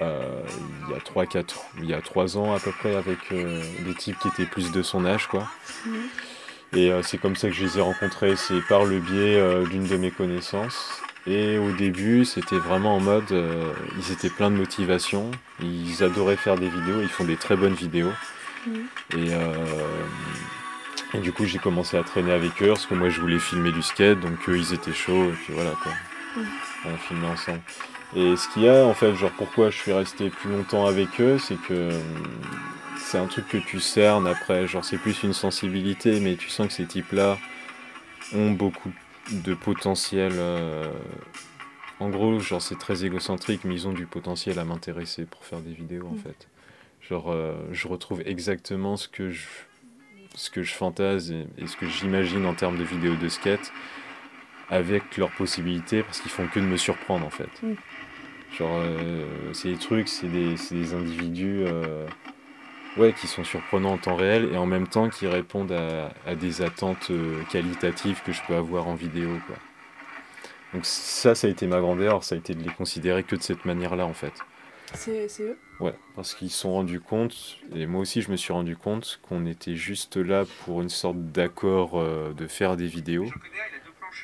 euh, il y a 3-4 il y a 3 ans à peu près, avec des types qui étaient plus de son âge, quoi. Et euh, c'est comme ça que je les ai rencontrés, c'est par le biais d'une de mes connaissances. Et au début, c'était vraiment en mode, euh, ils étaient pleins de motivation, ils adoraient faire des vidéos, ils font des très bonnes vidéos. Mhm. Et, euh, et du coup, j'ai commencé à traîner avec eux, parce que moi, je voulais filmer du skate, donc eux, ils étaient chauds, et puis voilà, quoi. Mhm. On filmait ensemble. Et ce qu'il y a, en fait, genre, pourquoi je suis resté plus longtemps avec eux, c'est que euh, c'est un truc que tu cernes après, genre, c'est plus une sensibilité, mais tu sens que ces types-là ont beaucoup de potentiel euh, En gros, genre c'est très égocentrique, mais ils ont du potentiel à m'intéresser pour faire des vidéos en Mm. fait. Genre, euh, je retrouve exactement ce que je, ce que je fantase et, et ce que j'imagine en termes de vidéos de skate avec leurs possibilités parce qu'ils font que de me surprendre en fait. Mm. Genre, euh, c'est des trucs, c'est des, c'est des individus euh, ouais, qui sont surprenants en temps réel et en même temps qui répondent à, à des attentes euh, qualitatives que je peux avoir en vidéo. Quoi. Donc ça, ça a été ma grande erreur, ça a été de les considérer que de cette manière-là en fait. C'est eux Ouais, parce qu'ils se sont rendus compte, et moi aussi je me suis rendu compte, qu'on était juste là pour une sorte d'accord euh, de faire des vidéos,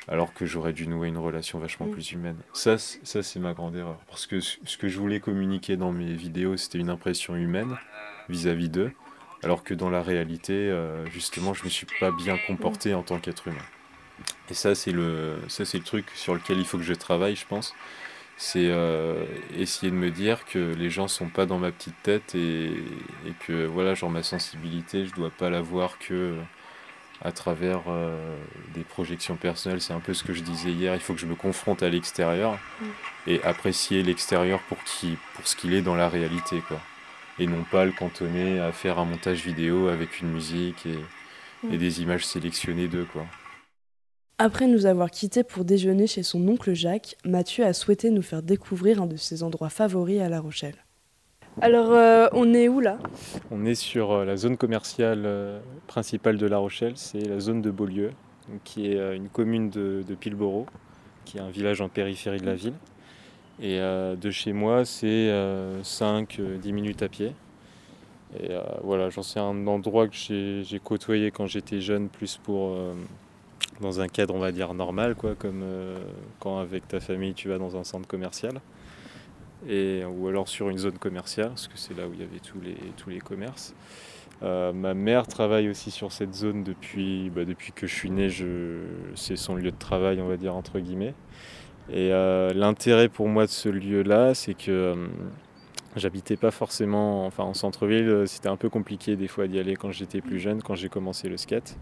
alors que j'aurais dû nouer une relation vachement Mm. plus humaine. Ça, c'est ma grande erreur. Parce que ce que je voulais communiquer dans mes vidéos, c'était une impression humaine vis-à-vis d'eux, alors que dans la réalité, euh, justement, je me suis pas bien comporté en tant qu'être humain. Et ça, c'est le, ça, c'est le truc sur lequel il faut que je travaille, je pense c'est euh, essayer de me dire que les gens sont pas dans ma petite tête et, et que voilà genre ma sensibilité je dois pas la voir que à travers euh, des projections personnelles c'est un peu ce que je disais hier il faut que je me confronte à l'extérieur Mm. et apprécier l'extérieur pour qui pour ce qu'il est dans la réalité quoi et non pas le cantonner à faire un montage vidéo avec une musique et, et Mm. des images sélectionnées d'eux quoi Après nous avoir quittés pour déjeuner chez son oncle Jacques, Mathieu a souhaité nous faire découvrir un de ses endroits favoris à La Rochelle. Alors, euh, on est où là? On est sur euh, la zone commerciale euh, principale de La Rochelle, c'est la zone de Beaulieu, qui est une commune de, de Pilboro, qui est un village en périphérie de la ville. Et euh, de chez moi, c'est 5-10 minutes à pied. Et euh, voilà, j'en sais un endroit que j'ai j'ai côtoyé quand j'étais jeune, plus pour euh, dans un cadre, on va dire, normal, quoi, comme euh, quand avec ta famille tu vas dans un centre commercial. Et, ou alors sur une zone commerciale, parce que c'est là où il y avait tous les, tous les commerces. Euh, ma mère travaille aussi sur cette zone depuis, bah, depuis que je suis né, je, c'est son lieu de travail, on va dire, entre guillemets. Et euh, l'intérêt pour moi de ce lieu-là, c'est que j'habitais pas forcément enfin, en centre-ville, euh, c'était un peu compliqué des fois d'y aller quand j'étais plus jeune, quand j'ai commencé le skate.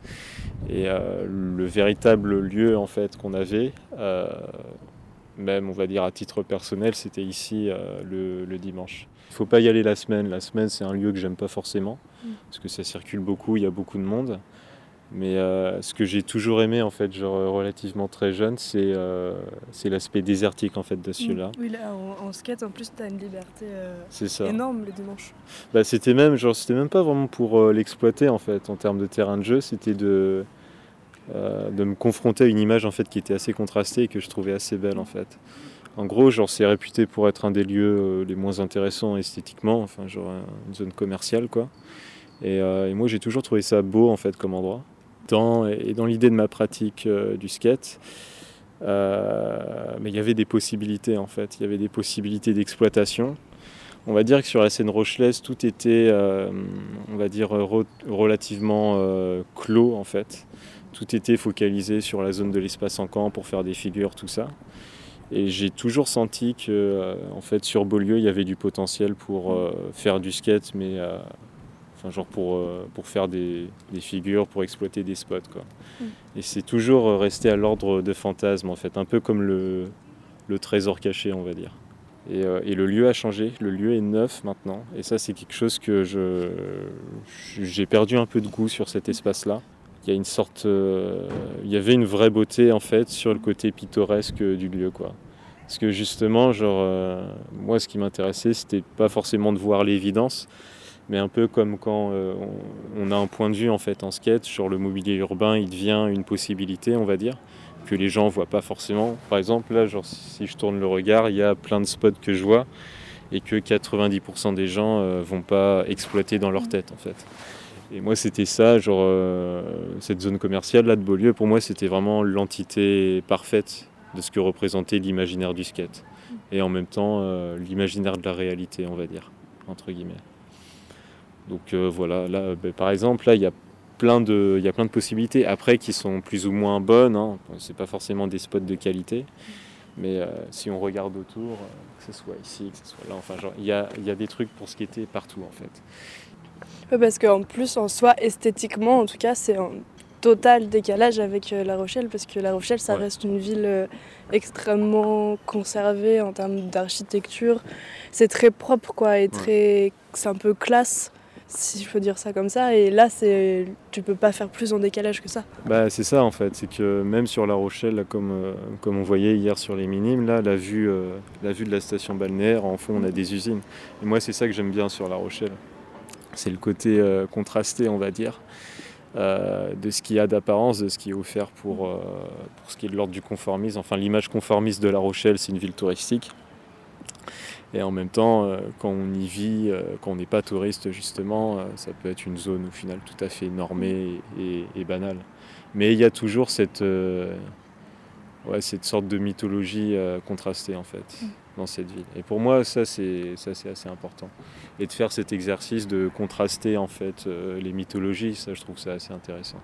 Et euh, le véritable lieu en fait qu'on avait, euh, même on va dire à titre personnel, c'était ici euh, le, le dimanche. Il faut pas y aller la semaine. La semaine, c'est un lieu que j'aime pas forcément Mm. parce que ça circule beaucoup, il y a beaucoup de monde. Mais euh, ce que j'ai toujours aimé en fait, genre euh, relativement très jeune, c'est euh, c'est l'aspect désertique en fait de ce lieu-là. Oui, là, en, en skate, en plus, t'as une liberté euh, ça. énorme le dimanche. Bah, c'était même genre c'était même pas vraiment pour euh, l'exploiter en fait en termes de terrain de jeu, c'était de euh, de me confronter à une image en fait qui était assez contrastée et que je trouvais assez belle en fait. En gros, genre c'est réputé pour être un des lieux euh, les moins intéressants esthétiquement, enfin genre un- une zone commerciale quoi. Et, euh, et moi j'ai toujours trouvé ça beau en fait comme endroit. Et dans l'idée de ma pratique euh, du skate, euh, mais il y avait des possibilités en fait, il y avait des possibilités d'exploitation. On va dire que sur la scène rochelaise, tout était, euh, on va dire, re- relativement clos en fait. Tout était focalisé sur la zone de l'espace en camp pour faire des figures, tout ça. Et j'ai toujours senti que, en fait, sur Beaulieu, il y avait du potentiel pour faire du skate, mais enfin, genre pour, euh, pour faire des, des figures, pour exploiter des spots, quoi. Mm. Et c'est toujours euh, resté à l'ordre de fantasme, en fait, un peu comme le, le trésor caché, on va dire. Et, euh, et le lieu a changé, le lieu est neuf maintenant. Et ça, c'est quelque chose que je, j'ai perdu un peu de goût sur cet espace-là. Il y a une sorte, euh, il y avait une vraie beauté en fait sur le côté pittoresque du lieu, quoi. Parce que justement, genre, moi, ce qui m'intéressait, c'était pas forcément de voir l'évidence, mais un peu comme quand euh, on, on a un point de vue en fait en skate sur le mobilier urbain, il devient une possibilité, on va dire que les gens voient pas forcément. Par exemple, là, genre, si je tourne le regard, il y a plein de spots que je vois et que 90% des gens euh, vont pas exploiter dans leur tête, en fait. Et moi, c'était ça, genre, euh, cette zone commerciale là de Beaulieu, pour moi, c'était vraiment l'entité parfaite de ce que représentait l'imaginaire du skate. Et en même temps, euh, l'imaginaire de la réalité, on va dire, entre guillemets. Donc euh, voilà, là, ben, par exemple, là, il y a plein de, il y a plein de possibilités après qui sont plus ou moins bonnes. Hein. C'est pas forcément des spots de qualité, mais euh, si on regarde autour, euh, que ce soit ici, que ce soit là, enfin, genre, il y a, il y a des trucs pour skater partout en fait. Ouais, parce qu'en plus, en soi, esthétiquement, en tout cas, c'est un total décalage avec euh, La Rochelle parce que La Rochelle, ça Ouais. reste une ville euh, extrêmement conservée en termes d'architecture. C'est très propre, quoi, et très, c'est un peu classe, si je peux dire ça comme ça. Et là, c'est, tu peux pas faire plus en décalage que ça. Bah, c'est ça en fait, c'est que même sur La Rochelle, comme, euh, comme on voyait hier sur les minimes, là, la vue, euh, la vue de la station balnéaire, en fond on a des usines. Et moi c'est ça que j'aime bien sur La Rochelle. C'est le côté euh, contrasté, on va dire, de ce qu'il y a d'apparence, de ce qui est offert pour, pour ce qui est de l'ordre du conformisme. Enfin l'image conformiste de La Rochelle, c'est une ville touristique. Et en même temps, euh, quand on y vit, euh, quand on n'est pas touriste justement, euh, ça peut être une zone au final tout à fait normée et, et banale. Mais il y a toujours cette, euh, ouais, cette sorte de mythologie euh, contrastée en fait dans cette ville. Et pour moi, ça c'est ça c'est assez important. Et de faire cet exercice de contraster en fait euh, les mythologies, ça je trouve ça assez intéressant.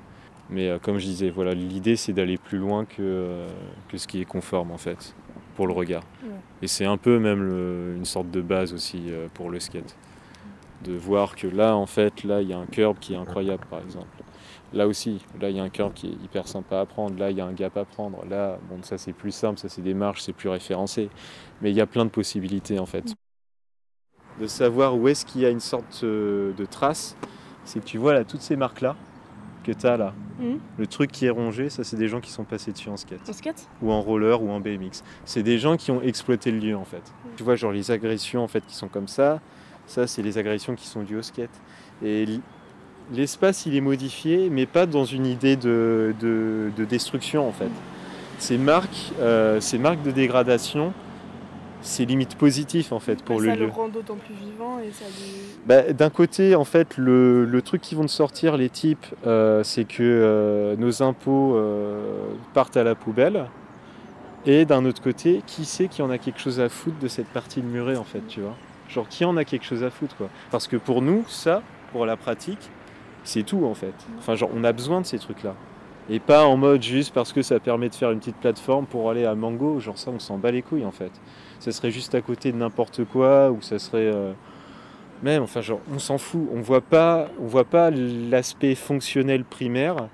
Mais comme je disais, voilà, l'idée c'est d'aller plus loin que, que ce qui est conforme en fait pour le regard. Ouais. Et c'est un peu même le- une sorte de base aussi euh, pour le skate. De voir que là, en fait, là, il y a un curb qui est incroyable, par exemple. Là aussi, là, il y a un curb qui est hyper sympa à prendre. Là, il y a un gap à prendre. Là, bon, ça, c'est plus simple, ça, c'est des marches, c'est plus référencé. Mais il y a plein de possibilités, en fait. De savoir où est-ce qu'il y a une sorte euh, de trace, c'est que tu vois, là, toutes ces marques-là, que tu as là, Mhm. le truc qui est rongé, ça, c'est des gens qui sont passés dessus en skate En skate? Ou en roller ou en BMX. C'est des gens qui ont exploité le lieu en fait. Tu vois, genre les agressions en fait qui sont comme ça, ça c'est les agressions qui sont dues au skate. Et l'espace il est modifié, mais pas dans une idée de, de- de destruction en fait. Ces marques, euh, ces marques de dégradation, c'est limite positif en fait pour Bah, le ça lieu. le rend d'autant plus vivant et ça lui... Bah, D'un côté, en fait, le, le truc qu'ils vont te sortir, les types, euh, c'est que euh, nos impôts euh, partent à la poubelle. Et d'un autre côté, qui sait qui en a quelque chose à foutre de cette partie de murée, en fait, tu vois? Genre, qui en a quelque chose à foutre, quoi? Parce que pour nous, ça, pour la pratique, c'est tout, en fait. Enfin, genre, on a besoin de ces trucs-là. Et pas en mode juste parce que ça permet de faire une petite plateforme pour aller à Mango. Genre, ça, on s'en bat les couilles, en fait. Ça serait juste à côté de n'importe quoi, ou ça serait... euh, même, enfin, genre, on s'en fout. On voit pas, on voit pas l'aspect fonctionnel primaire.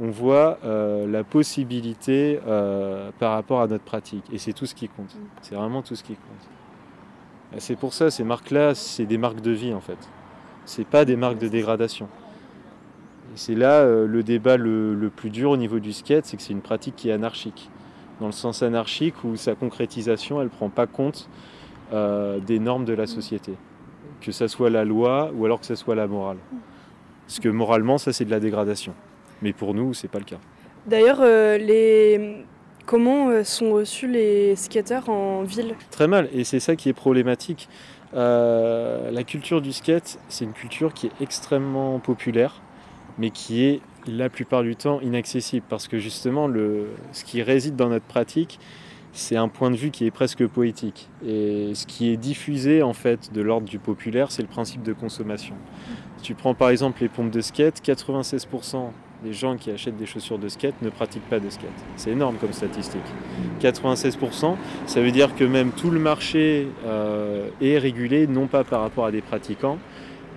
On voit euh, la possibilité euh, par rapport à notre pratique. Et c'est tout ce qui compte. C'est vraiment tout ce qui compte. C'est pour ça, ces marques-là, c'est des marques de vie, en fait. C'est pas des marques de dégradation. C'est là euh, le débat le, le plus dur au niveau du skate, c'est que c'est une pratique qui est anarchique. Dans le sens anarchique où sa concrétisation, elle prend pas compte euh, des normes de la société que ça soit la loi ou alors que ça soit la morale. Parce que moralement, ça c'est de la dégradation. Mais pour nous, c'est pas le cas. D'ailleurs, euh, les... comment sont reçus les skateurs en ville? Très mal, et c'est ça qui est problématique. Euh, la culture du skate, c'est une culture qui est extrêmement populaire, mais qui est la plupart du temps inaccessible, parce que justement, le, ce qui réside dans notre pratique, c'est un point de vue qui est presque poétique. Et ce qui est diffusé en fait de l'ordre du populaire, c'est le principe de consommation. Tu prends par exemple les pompes de skate, 96% des gens qui achètent des chaussures de skate ne pratiquent pas de skate. C'est énorme comme statistique. 96%, ça veut dire que même tout le marché euh, est régulé non pas par rapport à des pratiquants,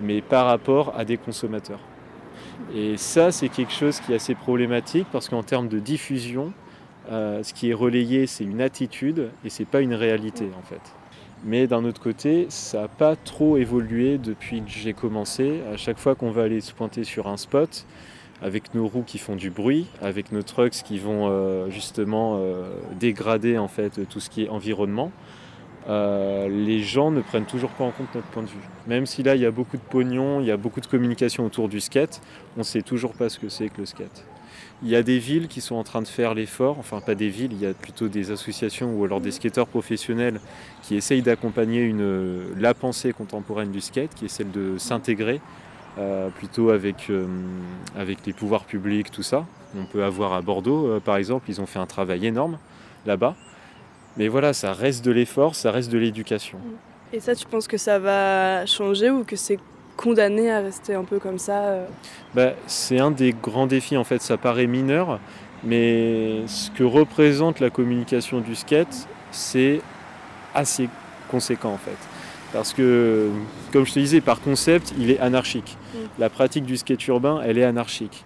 mais par rapport à des consommateurs. Et ça, c'est quelque chose qui est assez problématique parce qu'en termes de diffusion, euh, ce qui est relayé, c'est une attitude et c'est pas une réalité en fait. Mais d'un autre côté, ça n'a pas trop évolué depuis que j'ai commencé. À chaque fois qu'on va aller se pointer sur un spot, avec nos roues qui font du bruit, avec nos trucks qui vont euh, justement euh, dégrader en fait tout ce qui est environnement, euh, les gens ne prennent toujours pas en compte notre point de vue. Même si là il y a beaucoup de pognon, il y a beaucoup de communication autour du skate, on ne sait toujours pas ce que c'est que le skate. Il y a des villes qui sont en train de faire l'effort, enfin pas des villes, il y a plutôt des associations ou alors des skateurs professionnels qui essayent d'accompagner la pensée contemporaine du skate, qui est celle de s'intégrer euh, plutôt avec, euh, avec les pouvoirs publics, tout ça. On peut avoir à Bordeaux, par exemple, ils ont fait un travail énorme là-bas. Mais voilà, ça reste de l'effort, ça reste de l'éducation. Et ça, tu penses que ça va changer ou que c'est condamné à rester un peu comme ça euh? Bah, c'est un des grands défis, en fait, ça paraît mineur, mais ce que représente la communication du skate, c'est assez conséquent, en fait. Parce que, comme je te disais, par concept, il est anarchique. Mm. La pratique du skate urbain, elle est anarchique.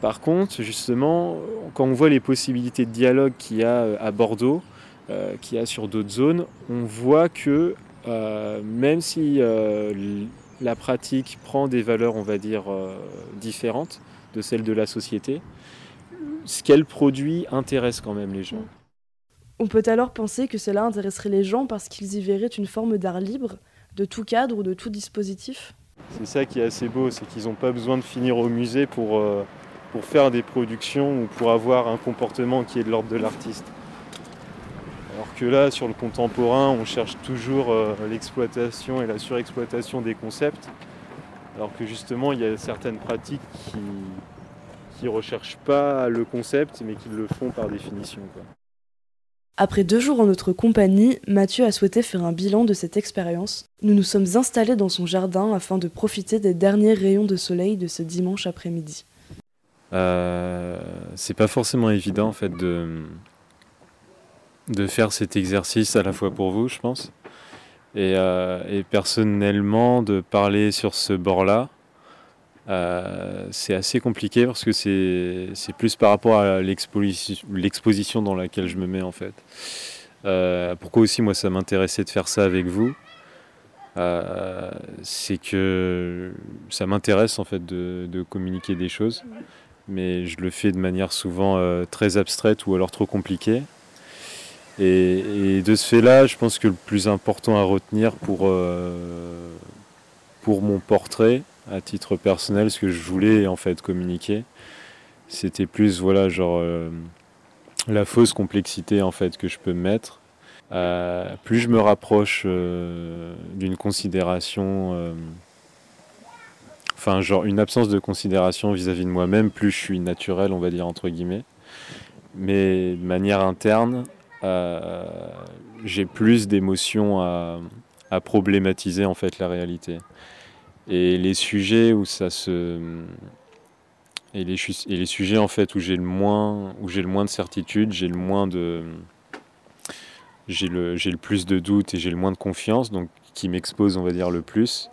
Par contre, justement, quand on voit les possibilités de dialogue qu'il y a euh, à Bordeaux, euh, qu'il y a sur d'autres zones, on voit que euh, même si euh, la pratique prend des valeurs, on va dire, euh, différentes de celles de la société, ce qu'elle produit intéresse quand même les gens. On peut alors penser que cela intéresserait les gens parce qu'ils y verraient une forme d'art libre, de tout cadre ou de tout dispositif? C'est ça qui est assez beau, c'est qu'ils n'ont pas besoin de finir au musée pour, euh, pour faire des productions ou pour avoir un comportement qui est de l'ordre de l'artiste. Que là, sur le contemporain, on cherche toujours euh, l'exploitation et la surexploitation des concepts, alors que justement, il y a certaines pratiques qui ne recherchent pas le concept, mais qui le font par définition. quoi. Après deux jours en notre compagnie, Mathieu a souhaité faire un bilan de cette expérience. Nous nous sommes installés dans son jardin afin de profiter des derniers rayons de soleil de ce dimanche après-midi. Euh, c'est pas forcément évident en fait de, de faire cet exercice à la fois pour vous, je pense, et, euh, personnellement de parler sur ce bord-là. euh, c'est assez compliqué parce que c'est plus par rapport à l'exposition dans laquelle je me mets en fait. Euh, pourquoi aussi moi ça m'intéressait de faire ça avec vous C'est que ça m'intéresse en fait de, communiquer des choses mais je le fais de manière souvent très abstraite ou alors trop compliquée. Et, de ce fait-là, je pense que le plus important à retenir pour, euh, pour mon portrait, à titre personnel, ce que je voulais en fait communiquer, c'était plus voilà genre euh, la fausse complexité en fait que je peux mettre. Euh, plus je me rapproche d'une considération enfin genre une absence de considération vis-à-vis de moi-même, plus je suis naturel, on va dire entre guillemets. Mais de manière interne, j'ai plus d'émotions à, problématiser en fait la réalité. Et les sujets où ça se et les, sujets en fait où j'ai le moins où j'ai le moins de certitude, j'ai le moins de j'ai le le plus de doutes et j'ai le moins de confiance, donc qui m'expose on va dire le plus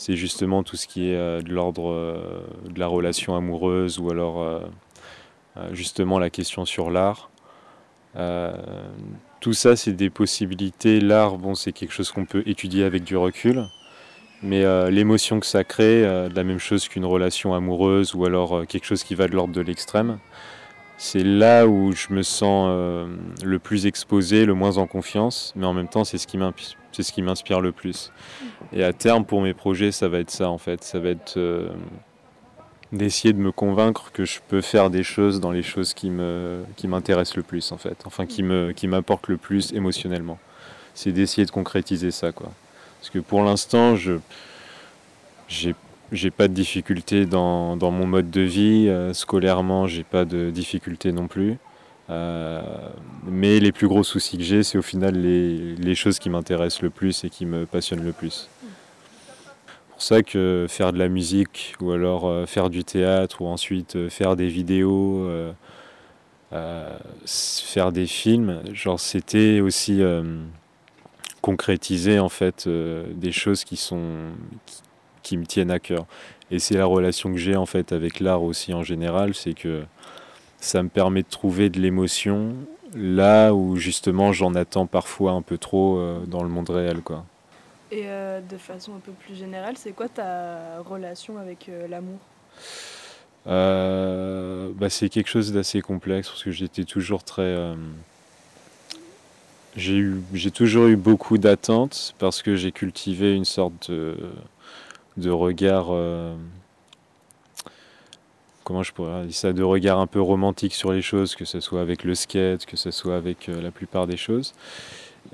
c'est justement tout ce qui est euh, de l'ordre euh, de la relation amoureuse ou alors euh, euh, justement la question sur l'art. Euh, tout ça, c'est des possibilités. L'art, bon, c'est quelque chose qu'on peut étudier avec du recul, mais euh, l'émotion que ça crée, euh, la même chose qu'une relation amoureuse ou alors euh, quelque chose qui va de l'ordre de l'extrême, c'est là où je me sens le plus exposé, le moins en confiance, mais en même temps, c'est ce qui m'inspire, le plus. Et à terme, pour mes projets, ça va être ça en fait. Ça va être d'essayer de me convaincre que je peux faire des choses dans les choses qui me qui m'intéressent le plus en fait. Enfin, qui me qui m'apportent le plus émotionnellement. C'est d'essayer de concrétiser ça quoi. Parce que pour l'instant, je j'ai j'ai pas de difficultés dans, dans mon mode de vie. Euh, scolairement, j'ai pas de difficultés non plus. Euh, mais les plus gros soucis que j'ai, c'est au final les, les choses qui m'intéressent le plus et qui me passionnent le plus. Pour ça que faire de la musique ou alors euh, faire du théâtre ou ensuite euh, faire des vidéos, euh, faire des films, genre c'était aussi concrétiser en fait des choses qui sont qui, qui me tiennent à cœur. Et c'est la relation que j'ai en fait avec l'art aussi en général, c'est que ça me permet de trouver de l'émotion là où justement j'en attends parfois un peu trop dans le monde réel quoi. Et euh, de façon un peu plus générale, c'est quoi ta relation avec euh, l'amour? Euh, bah, c'est quelque chose d'assez complexe parce que j'étais toujours très. j'ai j'ai toujours eu beaucoup d'attentes parce que j'ai cultivé une sorte de, de regard. comment je pourrais dire ça? De regard un peu romantique sur les choses, que ce soit avec le skate, que ce soit avec la plupart des choses.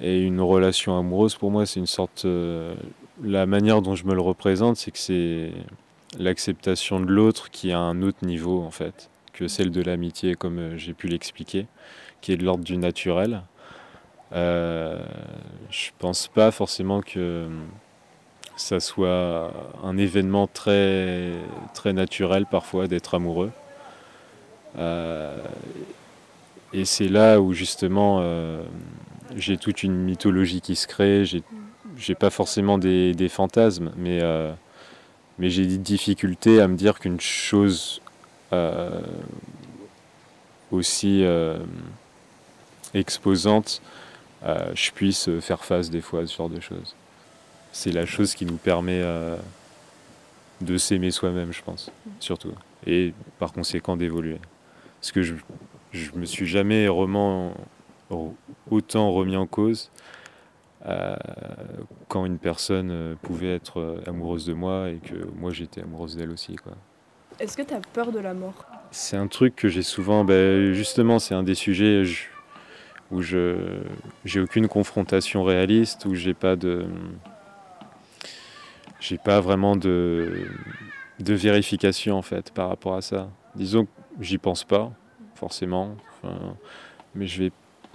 Et une relation amoureuse, pour moi, c'est une sorte. euh, la manière dont je me le représente, c'est que c'est l'acceptation de l'autre qui a un autre niveau en fait que celle de l'amitié comme euh, j'ai pu l'expliquer qui est de l'ordre du naturel euh, je pense pas forcément que ça soit un événement très très naturel parfois d'être amoureux Euh, et c'est là où justement j'ai toute une mythologie qui se crée j'ai pas forcément des, fantasmes mais euh, mais j'ai des difficultés à me dire qu'une chose euh, aussi euh, exposante, je puisse faire face des fois à ce genre de choses. C'est la chose qui nous permet de s'aimer soi-même, je pense, surtout. Et par conséquent d'évoluer. Parce que je, je me suis jamais vraiment autant remis en cause euh, quand une personne euh, pouvait être euh, amoureuse de moi et que moi j'étais amoureuse d'elle aussi. Quoi. Est-ce que tu as peur de la mort? C'est un truc que j'ai souvent, ben, justement, c'est un des sujets je- où je j'ai aucune confrontation réaliste, où j'ai pas de j'ai pas vraiment de de vérification en fait par rapport à ça. Disons que j'y pense pas forcément, mais je vais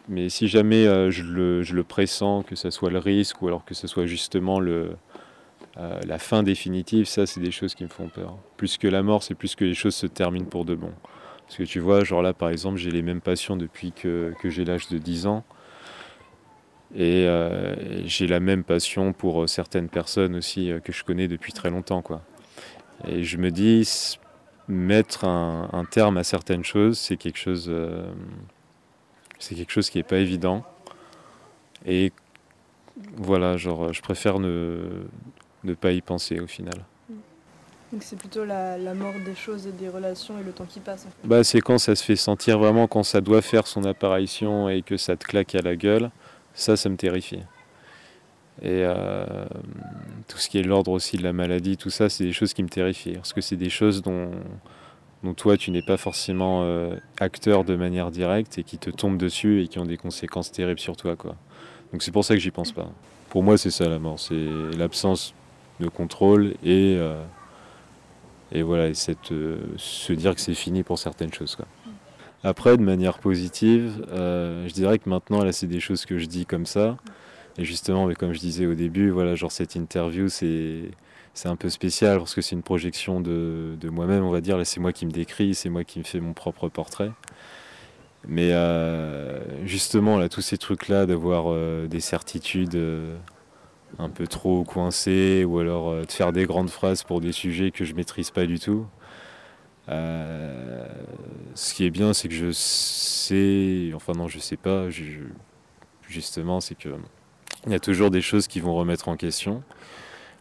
mais si jamais euh, je, le, pressens, que ce soit le risque ou alors que ce soit justement euh, la fin définitive, ça c'est des choses qui me font peur. Plus que la mort, c'est plus que les choses se terminent pour de bon. Parce que tu vois, genre là par exemple, j'ai les mêmes passions depuis que, j'ai l'âge de 10 ans. Et euh, j'ai la même passion pour certaines personnes aussi que je connais depuis très longtemps. Quoi. Et je me dis, mettre un, terme à certaines choses, c'est quelque chose, c'est quelque chose qui n'est pas évident. Et voilà, genre, je préfère ne, ne pas y penser au final. Donc c'est plutôt la, la mort des choses et des relations et le temps qui passe. en fait. Bah, c'est quand ça se fait sentir vraiment, quand ça doit faire son apparition et que ça te claque à la gueule, ça, ça me terrifie. Et euh, tout ce qui est l'ordre aussi de la maladie, tout ça, c'est des choses qui me terrifient. Parce que c'est des choses dont, dont toi, tu n'es pas forcément euh, acteur de manière directe et qui te tombent dessus et qui ont des conséquences terribles sur toi. Quoi. Donc c'est pour ça que j'y pense pas. Pour moi, c'est ça la mort, c'est l'absence de contrôle et, euh, et voilà, et cette, euh, se dire que c'est fini pour certaines choses. Quoi. Après, de manière positive, je dirais que maintenant, là, c'est des choses que je dis comme ça. Et justement, comme je disais au début, voilà, genre cette interview, c'est c'est un peu spécial parce que c'est une projection de, de moi-même, on va dire. Là, c'est moi qui me décris, c'est moi qui me fais mon propre portrait. Mais euh, justement, là, tous ces trucs-là, d'avoir euh, des certitudes euh, un peu trop coincées, ou alors de faire des grandes phrases pour des sujets que je maîtrise pas du tout. Ce qui est bien, c'est que je sais, enfin non, je sais pas, justement, c'est que il y a toujours des choses qui vont remettre en question.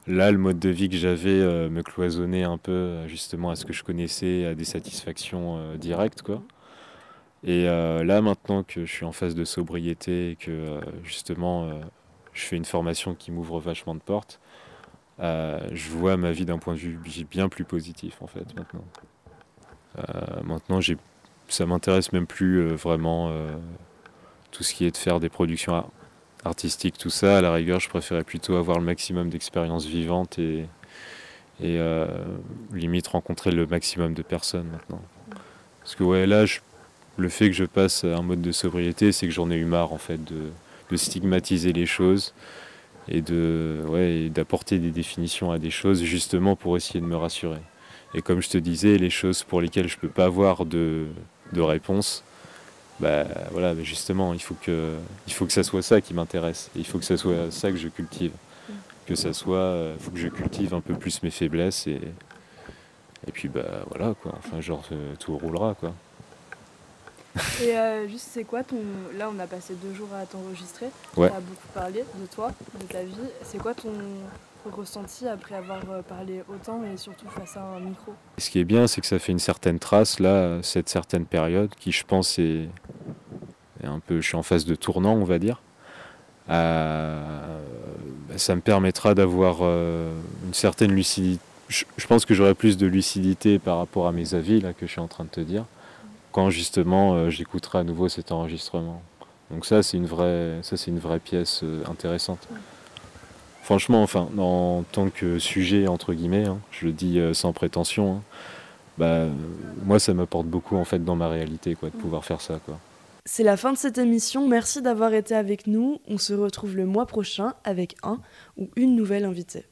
Là, le mode de vie que j'avais euh, me cloisonnait un peu euh, justement à ce que je connaissais, à des satisfactions euh, directes, quoi. Et là, maintenant que je suis en phase de sobriété et que justement je fais une formation qui m'ouvre vachement de portes, je vois ma vie d'un point de vue bien plus positif en fait maintenant. Maintenant, j'ai, ça m'intéresse même plus vraiment tout ce qui est de faire des productions ar- artistiques, tout ça. À la rigueur, je préférais plutôt avoir le maximum d'expériences vivantes et, euh, limite rencontrer le maximum de personnes maintenant. Parce que ouais, là, le fait que je passe à un mode de sobriété, c'est que j'en ai eu marre en fait de, de stigmatiser les choses et de ouais, d'apporter des définitions à des choses justement pour essayer de me rassurer. Et comme je te disais, les choses pour lesquelles je peux pas avoir de, de réponse, bah voilà, justement, il faut que il faut que ça soit ça qui m'intéresse. Il faut que ça soit ça que je cultive. Que ça soit, il faut que je cultive un peu plus mes faiblesses et et puis bah voilà quoi. Enfin genre euh, tout roulera quoi. Et euh, juste, c'est quoi ton. Là, on a passé deux jours à t'enregistrer. Ouais. Tu as beaucoup parlé de toi, de ta vie. C'est quoi ton ressenti après avoir euh, parlé autant et surtout face à un micro Ce qui est bien, c'est que ça fait une certaine trace, là, cette certaine période, qui je pense est, est un peu, je suis en phase de tournant, on va dire. Euh, bah, ça me permettra d'avoir euh, une certaine lucidité. Je, je pense que j'aurai plus de lucidité par rapport à mes avis, là, que je suis en train de te dire, quand justement euh, j'écouterai à nouveau cet enregistrement. Donc ça, c'est une vraie, ça, c'est une vraie pièce intéressante. Franchement, enfin, en tant que sujet, entre guillemets, hein, je le dis euh, sans prétention, hein, bah, moi, ça m'apporte beaucoup, en fait, dans ma réalité, quoi, de pouvoir faire ça, quoi. C'est la fin de cette émission, merci d'avoir été avec nous. On se retrouve le mois prochain avec un ou une nouvelle invitée.